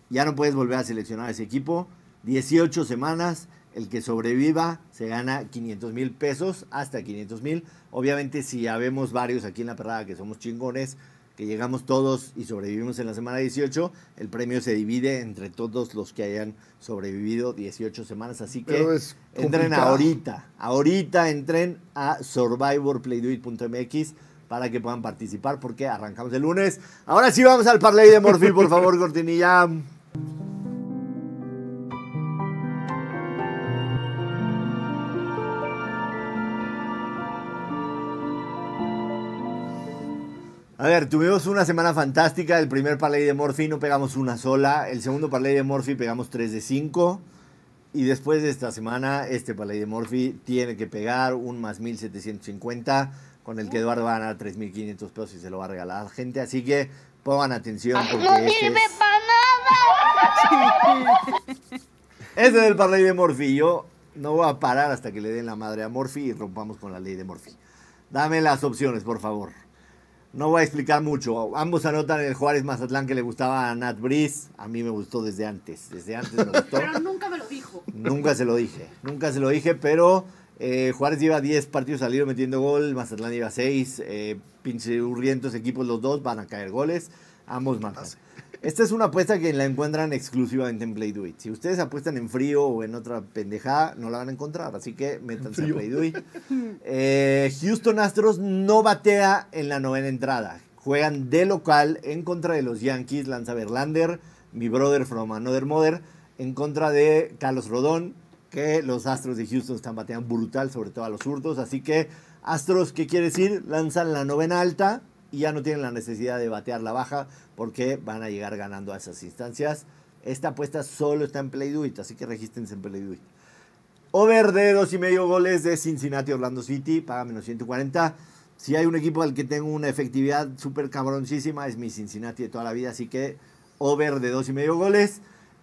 ya no puedes volver a seleccionar a ese equipo. 18 semanas, el que sobreviva se gana 500 mil pesos, hasta 500 mil. Obviamente si habemos varios aquí en la perrada que somos chingones, que llegamos todos y sobrevivimos en la semana 18, el premio se divide entre todos los que hayan sobrevivido 18 semanas. Así que entren ahorita, ahorita entren a survivorplaydoit.mx para que puedan participar porque arrancamos el lunes. Ahora sí vamos al parlay de Morphy, por favor, cortinilla. A ver, tuvimos una semana fantástica. El primer parlay de Morphy no pegamos una sola. El segundo parlay de Morphy pegamos 3 de 5. Y después de esta semana, este parlay de Morphy tiene que pegar un más 1750, con el que Eduardo va a ganar 3500 pesos y se lo va a regalar a la gente. Así que pongan atención porque este es, este es el parlay de Morphy. Yo no voy a parar hasta que le den la madre a Morphy y rompamos con la ley de Morphy. Dame las opciones, por favor. No voy a explicar mucho. Ambos anotan el Juárez Mazatlán que le gustaba a Nat Breeze. A mí me gustó desde antes. Desde antes me gustó. Pero nunca me lo dijo. Nunca se lo dije. Nunca se lo dije, pero eh, Juárez lleva 10 partidos al hilo metiendo gol. Mazatlán lleva 6. Eh, pinche hurrientos equipos los dos. Van a caer goles. Ambos marcan. Esta es una apuesta que la encuentran exclusivamente en Play Do It. Si ustedes apuestan en frío o en otra pendejada, no la van a encontrar. Así que métanse a. Play Do It. Eh, Houston Astros no batea en la novena entrada. Juegan de local en contra de los Yankees. Lanza Verlander, mi brother from another mother, en contra de Carlos Rodón, que los Astros de Houston están bateando brutal, sobre todo a los zurdos. Así que Astros, ¿qué quiere decir? Lanzan la novena alta y ya no tienen la necesidad de batear la baja porque van a llegar ganando a esas instancias. Esta apuesta solo está en Play Do It, así que regístrense en Play Do It. Over de dos y medio goles de Cincinnati Orlando City, paga menos 140. Si hay un equipo al que tengo una efectividad súper cabroncísima, es mi Cincinnati de toda la vida, así que over de dos y medio goles.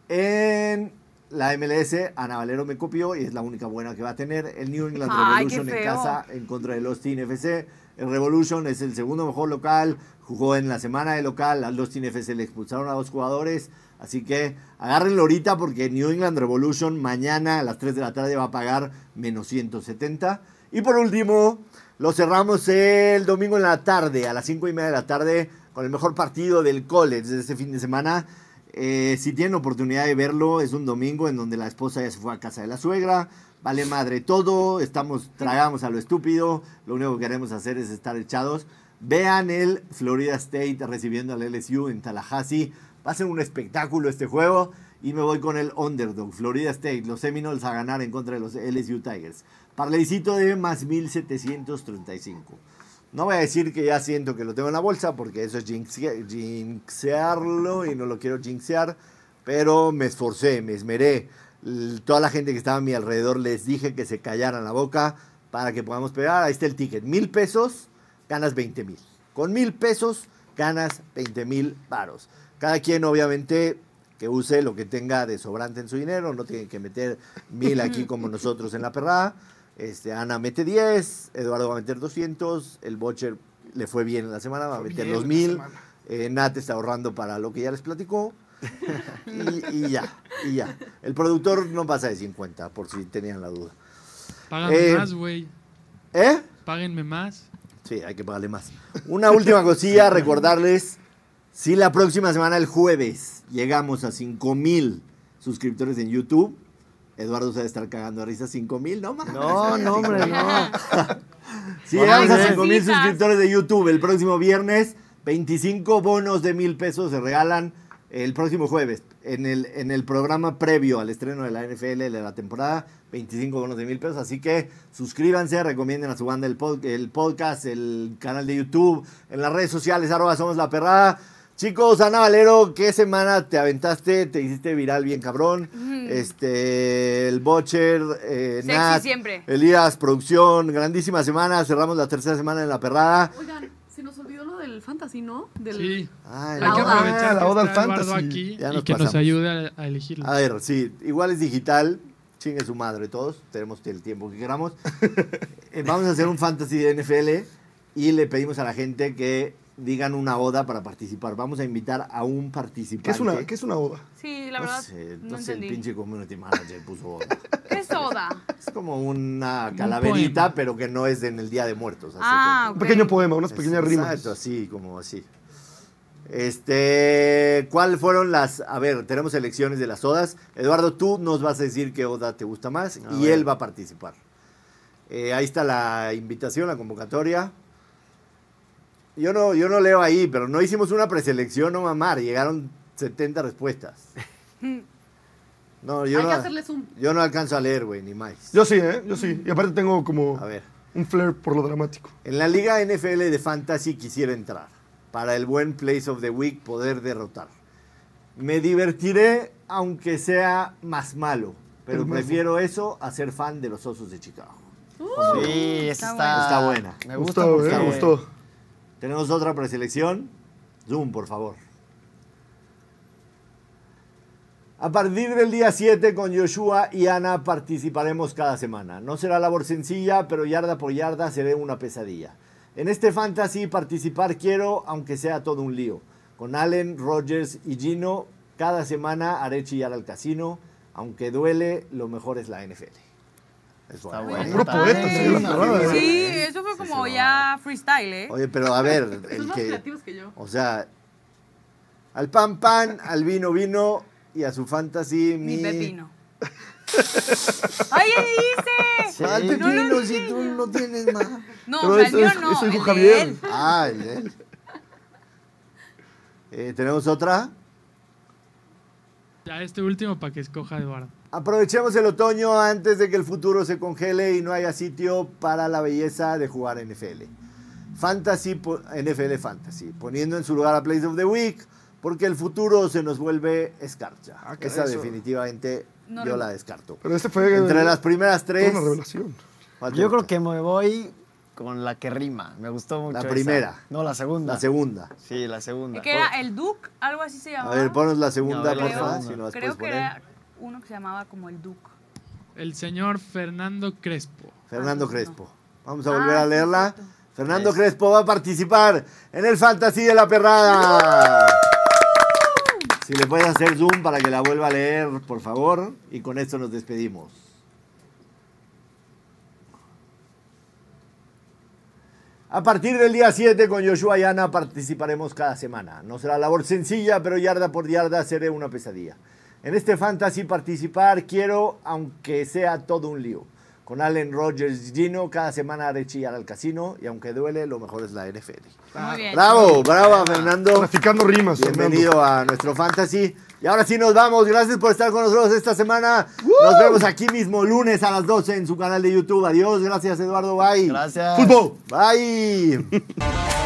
En la MLS, Ana Valero me copió y es la única buena que va a tener. El New England Ay, Revolution en casa en contra de los Team FC. El Revolution es el segundo mejor local, jugó en la semana de local, al Team FC le expulsaron a dos jugadores, así que agárrenlo ahorita porque New England Revolution mañana a las 3 de la tarde va a pagar menos 170. Y por último, lo cerramos el domingo en la tarde, a las 5 y media de la tarde, con el mejor partido del college de este fin de semana. Eh, si tienen oportunidad de verlo, es un domingo en donde la esposa ya se fue a casa de la suegra. Vale madre todo, estamos, tragamos a lo estúpido, lo único que queremos hacer es estar echados. Vean el Florida State recibiendo al LSU en Tallahassee. Va a ser un espectáculo este juego. Y me voy con el underdog, Florida State, los Seminoles a ganar en contra de los LSU Tigers. Parleycito de más 1735. No voy a decir que ya siento que lo tengo en la bolsa, porque eso es jinxe- jinxearlo y no lo quiero jinxear, pero me esforcé, me esmeré. Toda la gente que estaba a mi alrededor les dije que se callaran la boca para que podamos pegar. Ahí está el ticket. Mil pesos, ganas 20 mil. Con mil pesos, ganas 20 mil varos. Cada quien, obviamente, que use lo que tenga de sobrante en su dinero. No tienen que meter mil aquí como nosotros en la perrada. Este, Ana mete 10, Eduardo va a meter 200, el Bocher le fue bien en la semana, va a meter bien 2000. esta semana. Eh, Nat está ahorrando para lo que ya les platicó. Y, y ya, y ya. El productor no pasa de 50, por si tenían la duda. Págame Eh, más, güey. ¿Eh? Páguenme más. Sí, hay que pagarle más. Una última cosilla, recordarles, si la próxima semana, el jueves, llegamos a 5 mil suscriptores en YouTube, Eduardo se va a estar cagando de risa, 5 mil, no mames. No, no, hombre, no. Si llegamos a güey. 5 mil Cositas. suscriptores de YouTube el próximo viernes, 25 bonos de mil pesos se regalan el próximo jueves. En el, en el programa previo al estreno de la NFL de la temporada, 25 bonos de mil pesos. Así que suscríbanse, recomienden a su banda el, pod- el podcast, el canal de YouTube, en las redes sociales, arroba somos la perrada. Chicos, Ana Valero, ¿qué semana te aventaste? Te hiciste viral bien cabrón. Este, el Bocher, eh, Sexy Nat, siempre. Elías, producción, grandísima semana. Cerramos la tercera semana en la perrada. Oigan, del fantasy, ¿no? Del... Sí. Ay, La Hay que oda. aprovechar Ah, la oda al fantasy. aquí Ya y que nos ayude a, a elegirlo. A ver, sí, igual es digital. Chingue su madre todos. Tenemos el tiempo que queramos. Eh, vamos a hacer un fantasy de NFL y le pedimos a la gente que digan una oda para participar. Vamos a invitar a un participante. ¿Qué es una, qué es una oda? Sí, la no verdad, sé, no, no sé, el pinche community manager puso oda. ¿Qué es soda? Es como una Un calaverita, pero que no es en el Día de Muertos. Ah. Un pequeño poema, unas pequeñas rimas. Exacto, así, como así. Este, ¿cuál fueron las? A ver, tenemos elecciones de las odas. Eduardo, tú nos vas a decir qué oda te gusta más A y ver. él va a participar. Eh, ahí está la invitación, la convocatoria. Yo no, yo no leo ahí, pero no hicimos una preselección, no mamar. Llegaron 70 respuestas. No, yo, Hay que no, hacerle zoom. yo no alcanzo a leer, güey, ni más. Yo sí, ¿eh? Yo sí. Y aparte tengo como A ver. un flair por lo dramático. En la liga NFL de Fantasy quisiera entrar. para el buen Place of the Week poder derrotar. Me divertiré aunque sea más malo, pero prefiero eso a ser fan de los Osos de Chicago. Sí, esa Está está, buena. Me Me gusta gustó, eh, me gustó. Tenemos otra preselección. Zoom, por favor. A partir del día 7 con Joshua y Ana participaremos cada semana. No será labor sencilla, pero yarda por yarda seré una pesadilla. En este fantasy participar quiero, aunque sea todo un lío. Con Allen, Rogers y Gino, cada semana haré chillar al casino. Aunque duele, lo mejor es la NFL. Es Está bueno. Sí, eso fue como ya freestyle, ¿eh? Oye, pero a ver, el más que... creativos que yo. O sea, al pan pan, al vino vino y a su fantasy mi... Mi pepino. ¡Ay, ¿qué dice! Sí. ¿Cuál No si tú no tienes más? No, Pero o sea, el eso mío es- no, eso dijo el de Javier. él. Ah, el de él. Eh, ¿Tenemos otra? Ya este último para que escoja Eduardo. Aprovechemos el otoño antes de que el futuro se congele y no haya sitio para la belleza de jugar NFL. Fantasy, NFL Fantasy, poniendo en su lugar a Place of the Week, porque el futuro se nos vuelve escarcha. Ah, Esa eso. definitivamente No, yo no. la descarto. Pero este fue Entre las primeras tres, una revelación. ¿cuál te Yo creo que me voy con la que rima. Me gustó mucho. esa. primera. No, la segunda. la segunda. Sí, la segunda. Que era el Duke, algo así se A llamaba. ver, ponos la segunda, A la si lo Creo que poner. era uno que se llamaba como el Duke. El señor Fernando Crespo. Fernando Ah. Crespo. Vamos a volver Ah, a sí, leerla. Fernando Es. Crespo va a participar en el Fantasy de la Perrada. Si le puedes hacer zoom para que la vuelva a leer, por favor. Y con esto nos despedimos. A partir del día 7 con Joshua y Ana participaremos cada semana. No será labor sencilla, pero yarda por yarda seré una pesadilla. En este fantasy participar quiero, aunque sea todo un lío. Con Allen Rogers y Gino, cada semana haré chillar al casino y aunque duele, lo mejor es la NFL. Muy bien. Bravo, bravo a Fernando. Traficando rimas. Bienvenido a nuestro fantasy. Y ahora sí nos vamos. Gracias por estar con nosotros esta semana. Nos vemos aquí mismo lunes a las 12 en su canal de YouTube. Adiós. Gracias, Eduardo. Bye. Gracias. Fútbol. Bye.